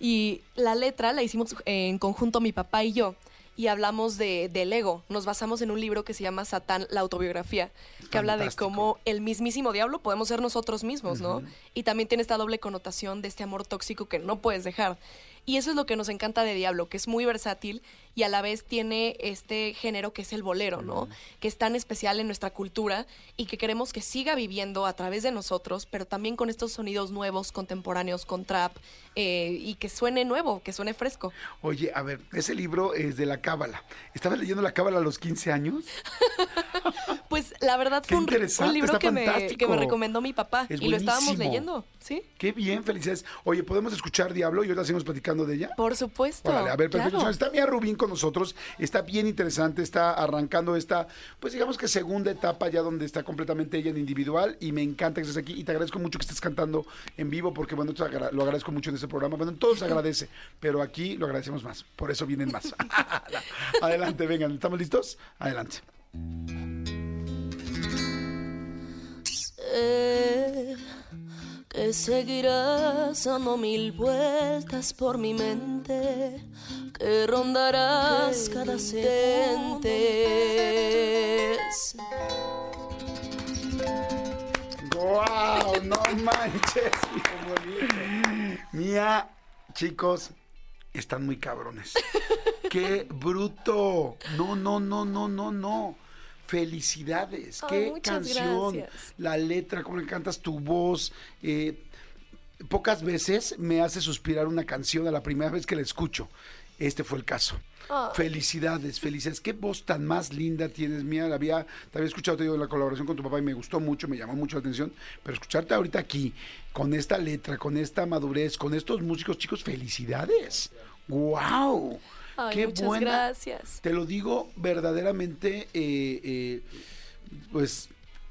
Y la letra la hicimos en conjunto mi papá y yo. Y hablamos de, del ego. Nos basamos en un libro que se llama Satán, la autobiografía, que habla de cómo el mismísimo diablo podemos ser nosotros mismos, ¿no? Y también tiene esta doble connotación de este amor tóxico que no puedes dejar. Y eso es lo que nos encanta de Diablo, que es muy versátil y a la vez tiene este género que es el bolero, ¿no? Que es tan especial en nuestra cultura y que queremos que siga viviendo a través de nosotros, pero también con estos sonidos nuevos, contemporáneos, con trap, eh, y que suene nuevo, que suene fresco. Oye, a ver, ese libro es de la Cábala. ¿Estabas leyendo la Cábala a los 15 años? Pues la verdad fue un, libro que me, que me recomendó mi papá Es y lo estábamos leyendo, ¿sí? Qué bien, felicidades. Oye, ¿podemos escuchar Diablo y ahora seguimos platicando de ella? Por supuesto. Órale, a ver, perfecto. claro. Está Mía Rubín con nosotros, está bien interesante, está arrancando esta, pues digamos que segunda etapa ya donde está completamente ella en individual y me encanta que estés aquí y te agradezco mucho que estés cantando en vivo porque bueno, te agra- lo agradezco mucho en este programa. Bueno, en todos se agradece, pero aquí lo agradecemos más, por eso vienen más. Adelante, vengan, ¿estamos listos? Adelante. Que seguirás dando mil vueltas por mi mente, que rondarás cada instante. ¡Wow! ¡No manches! Mía, chicos, están muy cabrones. ¡Qué bruto! No, no, no, no, no, no. Felicidades. ¡Qué canción! gracias. La letra, cómo le cantas tu voz. eh, pocas veces me hace suspirar una canción a la primera vez que la escucho. Este fue el caso. Felicidades, felicidades. Qué voz tan más linda tienes, mía. La había, te había escuchado, te digo, la colaboración con tu papá y me gustó mucho, me llamó mucho la atención. Pero escucharte ahorita aquí, con esta letra, con esta madurez, con estos músicos, chicos, felicidades. ¡Wow! Ay, Qué muchas buena. gracias. Te lo digo verdaderamente, eh, eh, pues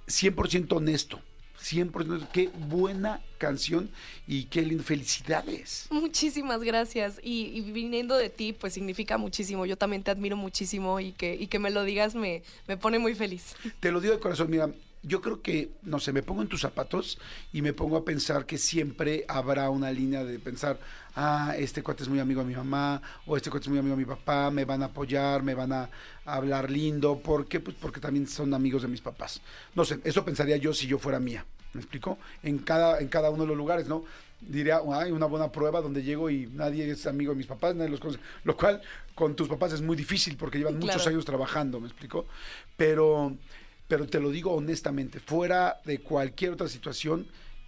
100% honesto. 100% honesto. Qué buena canción y qué lindo. Felicidades. Muchísimas gracias. Y, y viniendo de ti, pues significa muchísimo. Yo también te admiro muchísimo y que, y que me lo digas me, me pone muy feliz. Te lo digo de corazón, mira, yo creo que, no sé, me pongo en tus zapatos y me pongo a pensar que siempre habrá una línea de pensar, ah, este cuate es muy amigo de mi mamá, o este cuate es muy amigo de mi papá, me van a apoyar, me van a hablar lindo, ¿por qué? Pues porque también son amigos de mis papás. No sé, eso pensaría yo si yo fuera mía, ¿me explico? En cada, en cada uno de los lugares, ¿no? Diría, hay una buena prueba donde llego y nadie es amigo de mis papás, nadie los conoce. Lo cual con tus papás es muy difícil porque llevan muchos años trabajando, ¿me explico? Pero, pero te lo digo honestamente, fuera de cualquier otra situación,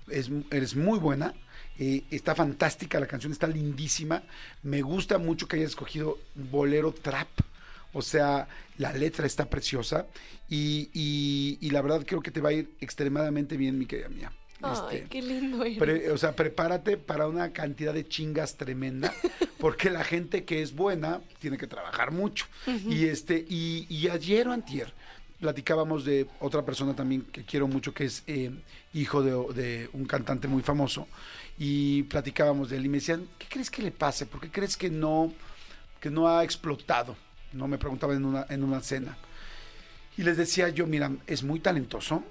es, eres muy buena. eh, está fantástica la canción, está lindísima. Me gusta mucho que hayas escogido bolero trap. O sea, la letra está preciosa y, y- y la verdad creo que te va a ir extremadamente bien, mi querida mía. Ay, Este, qué lindo eres. Pre- o sea, prepárate para una cantidad de chingas tremenda, porque la gente que es buena tiene que trabajar mucho. Y este, y, y ayer o antier platicábamos de otra persona también que quiero mucho, que es eh, hijo de, un cantante muy famoso, y platicábamos de él y me decían, ¿qué crees que le pase? ¿Por qué crees que no, que no ha explotado? No me preguntaban en una, en una cena. Y les decía yo, mira, es muy talentoso,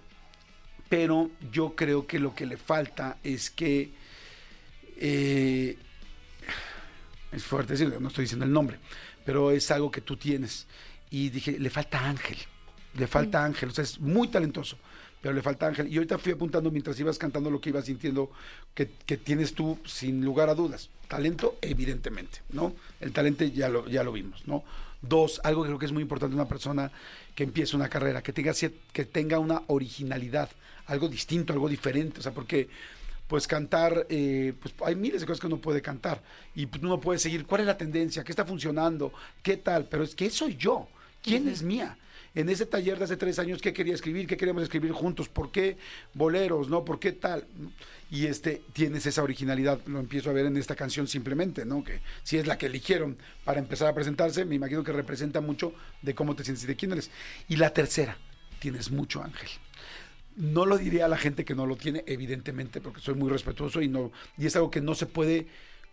pero yo creo que lo que le falta es que eh, es fuerte decirlo, no estoy diciendo el nombre, pero es algo que tú tienes. Y dije, le falta ángel, le falta ángel, o sea, es muy talentoso, pero le falta ángel. Y ahorita fui apuntando mientras ibas cantando lo que ibas sintiendo que, que tienes tú, sin lugar a dudas. Talento, evidentemente, ¿no? El talento ya lo, ya lo vimos, ¿no? Dos, algo que creo que es muy importante una persona que empiece una carrera, que tenga, que tenga una originalidad, algo distinto, algo diferente, o sea, porque pues cantar, eh, pues hay miles de cosas que uno puede cantar y pues, uno puede seguir cuál es la tendencia, qué está funcionando, qué tal, pero es que soy yo, quién es mía. En ese taller de hace tres años, ¿qué quería escribir? ¿Qué queríamos escribir juntos? ¿Por qué boleros? ¿No? ¿Por qué tal? Y este, tienes esa originalidad, lo empiezo a ver en esta canción simplemente, ¿no? Que si es la que eligieron para empezar a presentarse, me imagino que representa mucho de cómo te sientes y de quién eres. Y la tercera, tienes mucho ángel. No lo diría a la gente que no lo tiene, evidentemente, porque soy muy respetuoso y no y es algo que no se puede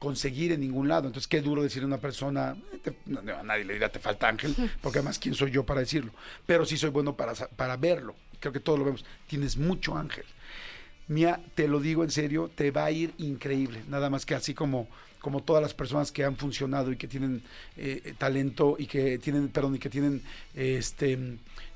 conseguir en ningún lado. Entonces, qué duro decirle a una persona, eh, te- no, a nadie le dirá te falta ángel, porque además, ¿quién soy yo para decirlo? Pero sí soy bueno para, para verlo. Creo que todos lo vemos. Tienes mucho ángel. Mía, te lo digo en serio, te va a ir increíble. Nada más que así como, como todas las personas que han funcionado y que tienen eh, talento y que tienen, perdón, y que tienen, este,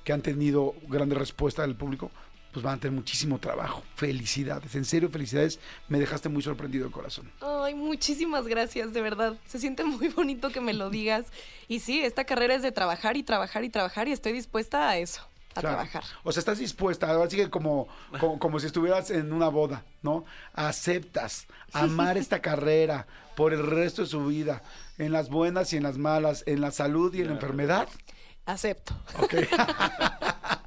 que han tenido grande respuesta del público, pues van a tener muchísimo trabajo. Felicidades, en serio, felicidades. Me dejaste muy sorprendido de corazón. Ay, muchísimas gracias, de verdad. Se siente muy bonito que me lo digas. Y sí, esta carrera es de trabajar y trabajar y trabajar y estoy dispuesta a eso, a Claro. trabajar. O sea, estás dispuesta, ahora sí que como, como, como si estuvieras en una boda, ¿no? Aceptas amar esta carrera por el resto de su vida, en las buenas y en las malas, en la salud y en la enfermedad. Acepto. Ok.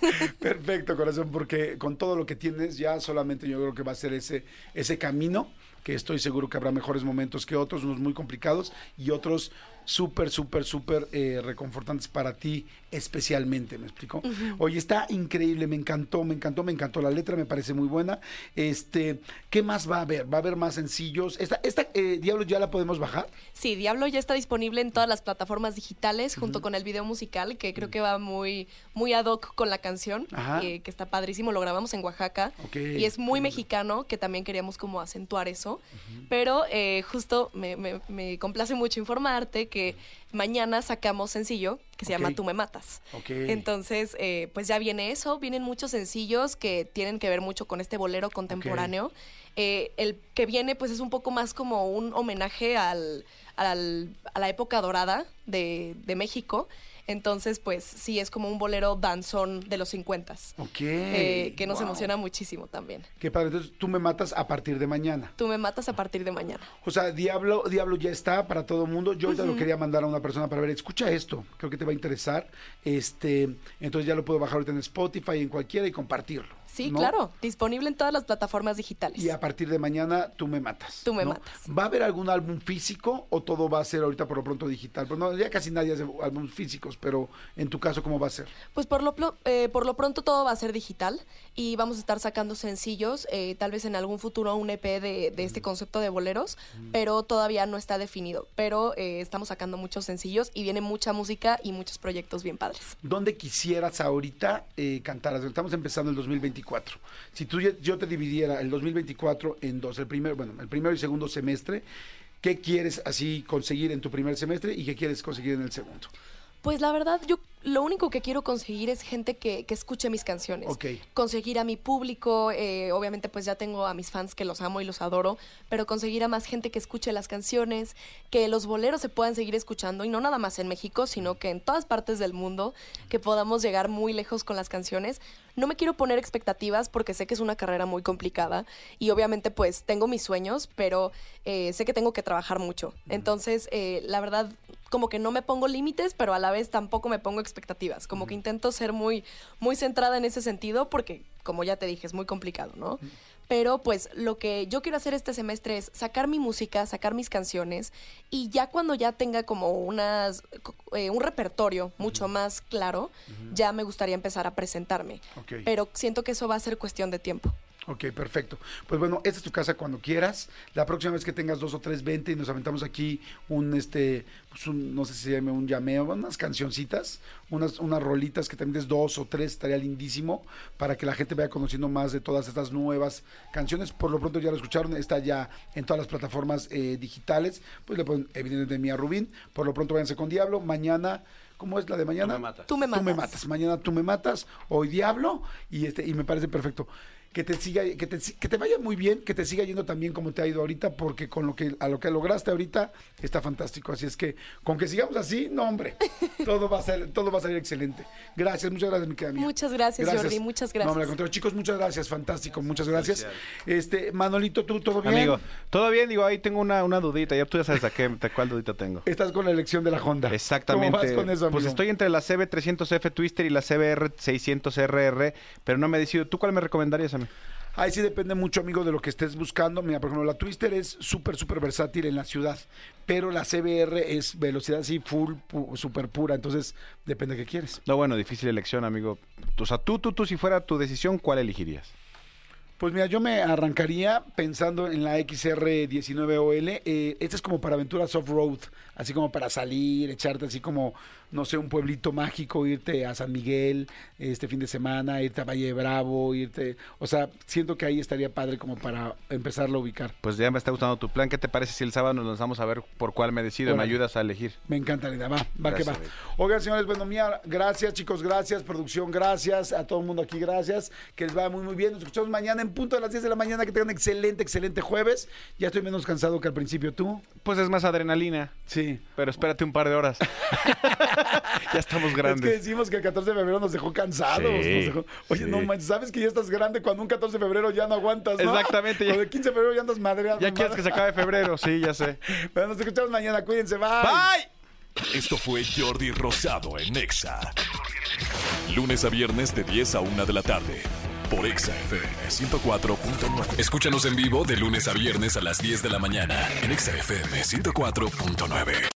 Perfecto, corazón, porque con todo lo que tienes ya solamente yo creo que va a ser ese, ese camino, que estoy seguro que habrá mejores momentos que otros, unos muy complicados y otros súper, súper, súper eh, reconfortantes para ti especialmente, ¿me explico? Oye, está increíble, me encantó, me encantó, me encantó la letra, me parece muy buena. Este, ¿qué más va a haber? ¿Va a haber más sencillos? ¿Esta, esta eh, Diablo ya la podemos bajar? Sí, Diablo ya está disponible en todas las plataformas digitales junto con el video musical que creo que va muy, muy ad hoc con la canción, Ajá. eh, que está padrísimo. Lo grabamos en Oaxaca Ok, y es muy mexicano, que también queríamos como acentuar eso. Pero eh, justo me, me- me complace mucho informarte porque mañana sacamos sencillo que se llama. Tú me matas. Entonces, eh, pues ya viene eso, vienen muchos sencillos que tienen que ver mucho con este bolero contemporáneo. Eh, el que viene, pues es un poco más como un homenaje al, al- a la época dorada de, de México. Entonces, pues sí, es como un bolero danzón de los 50 Ok. eh, que nos Wow. emociona muchísimo también. Qué padre. Entonces tú me matas a partir de mañana. Tú me matas a partir de mañana. O sea, Diablo, Diablo ya está para todo el mundo. Yo ahorita lo quería mandar a una persona para ver, escucha esto, creo que te va a interesar. Este, entonces ya lo puedo bajar ahorita en Spotify, en cualquiera y compartirlo. Sí, ¿no? claro, disponible en todas las plataformas digitales. Y a partir de mañana tú me matas. Tú me ¿no? matas. ¿Va a haber algún álbum físico o todo va a ser ahorita por lo pronto digital? Pues no, ya casi nadie hace álbumes físicos, pero en tu caso, ¿cómo va a ser? Pues por lo, eh, por lo pronto todo va a ser digital y vamos a estar sacando sencillos, eh, tal vez en algún futuro un EP de, de este concepto de boleros, pero todavía no está definido. Pero eh, estamos sacando muchos sencillos y viene mucha música y muchos proyectos bien padres. ¿Dónde quisieras ahorita eh, cantar? Estamos empezando el 2024. Si tú, yo te dividiera el 2024 en dos, el primero, bueno, el primero y segundo semestre, ¿qué quieres así conseguir en tu primer semestre y qué quieres conseguir en el segundo? Pues la verdad, yo lo único que quiero conseguir es gente que, que escuche mis canciones. Ok. Conseguir a mi público, eh, obviamente pues ya tengo a mis fans que los amo y los adoro, pero conseguir a más gente que escuche las canciones, que los boleros se puedan seguir escuchando y no nada más en México, sino que en todas partes del mundo, que podamos llegar muy lejos con las canciones. No me quiero poner expectativas porque sé que es una carrera muy complicada y obviamente pues tengo mis sueños, pero eh, sé que tengo que trabajar mucho. Entonces, eh, la verdad, como que no me pongo límites, pero a la vez tampoco me pongo expectativas. Como que intento ser muy, muy centrada en ese sentido porque, como ya te dije, es muy complicado, ¿no? Pero pues lo que yo quiero hacer este semestre es sacar mi música, sacar mis canciones y ya cuando ya tenga como unas, eh, un repertorio mucho más claro, ya me gustaría empezar a presentarme. Pero siento que eso va a ser cuestión de tiempo. Ok, perfecto. Pues bueno, esta es tu casa cuando quieras. La próxima vez que tengas dos o tres, vente y nos aventamos aquí un, este, pues un, no sé si se llame un llameo, unas cancioncitas, unas, unas rolitas que también des dos o tres, estaría lindísimo para que la gente vaya conociendo más de todas estas nuevas canciones. Por lo pronto ya lo escucharon, está ya en todas las plataformas eh, digitales. Pues le ponen evidentemente Mía Rubín. Por lo pronto váyanse con Diablo. Mañana, ¿cómo es la de mañana? me matas. Tú me Tú me matas. matas. Mañana tú me matas, hoy Diablo, y este, y me parece perfecto. Que te siga, que te, que te vaya muy bien, que te siga yendo también como te ha ido ahorita, porque con lo que, a lo que lograste ahorita está fantástico. Así es que, con que sigamos así, no hombre, todo va a ser, todo va a salir excelente. Gracias, muchas gracias, mi querida mía. Muchas gracias, Jordi, muchas No, hombre, gracias. contrario, chicos, muchas gracias, fantástico, muchas gracias. Este, Manolito, ¿tú todo bien? Amigo, todo bien, digo, ahí tengo una, una dudita, ya tú ya sabes a qué, a cuál dudita tengo. Estás con la elección de la Honda. Exactamente. ¿Cómo vas con eso, amigo? pues estoy entre la CB300F Twister y la CBR600RR, pero no me decido. ¿Tú cuál me recomendarías a mí? Ahí sí depende mucho, amigo, de lo que estés buscando. Mira, por ejemplo, la Twister es súper, súper versátil en la ciudad, pero la CBR es velocidad así full, pu- súper pura. Entonces, depende de qué quieres. No, bueno, difícil elección, amigo. O sea, tú, tú, tú, si fuera tu decisión, ¿cuál elegirías? Pues mira, yo me arrancaría pensando en la XR19OL. Eh, esta es como para aventuras off-road, así como para salir, echarte así como, no sé, un pueblito mágico, irte a San Miguel este fin de semana, irte a Valle de Bravo, irte... O sea, siento que ahí estaría padre como para empezarlo a ubicar. Pues ya me está gustando tu plan. ¿Qué te parece si el sábado nos lanzamos a ver por cuál me decido? Me ayudas a elegir. Me encanta la idea, va, va Gracias, que va. Oigan, señores, bueno, mía, gracias, chicos, gracias, producción, gracias, a todo el mundo aquí, gracias, que les vaya muy, muy bien. Nos escuchamos mañana en punto de las 10 de la mañana, que tengan excelente, excelente jueves. Ya estoy menos cansado que al principio, ¿tú? Pues es más adrenalina. Sí. Pero espérate un par de horas. ya estamos Es que grandes. decimos que el 14 de febrero nos dejó cansados. Sí, nos dejó- Oye, sí. no manches, sabes que ya estás grande cuando un 14 de febrero ya no aguantas, ¿no? Exactamente, ya- O de 15 de febrero ya andas madreado. Ya quieres que se acabe febrero, sí, ya sé. Bueno, nos escuchamos mañana, cuídense, bye. ¡Bye! Esto fue Jordi Rosado en Exa. Lunes a viernes de 10 a 1 de la tarde. Por Exa FM 104.9. Escúchanos en vivo de lunes a viernes a las 10 de la mañana en Exa FM 104.9.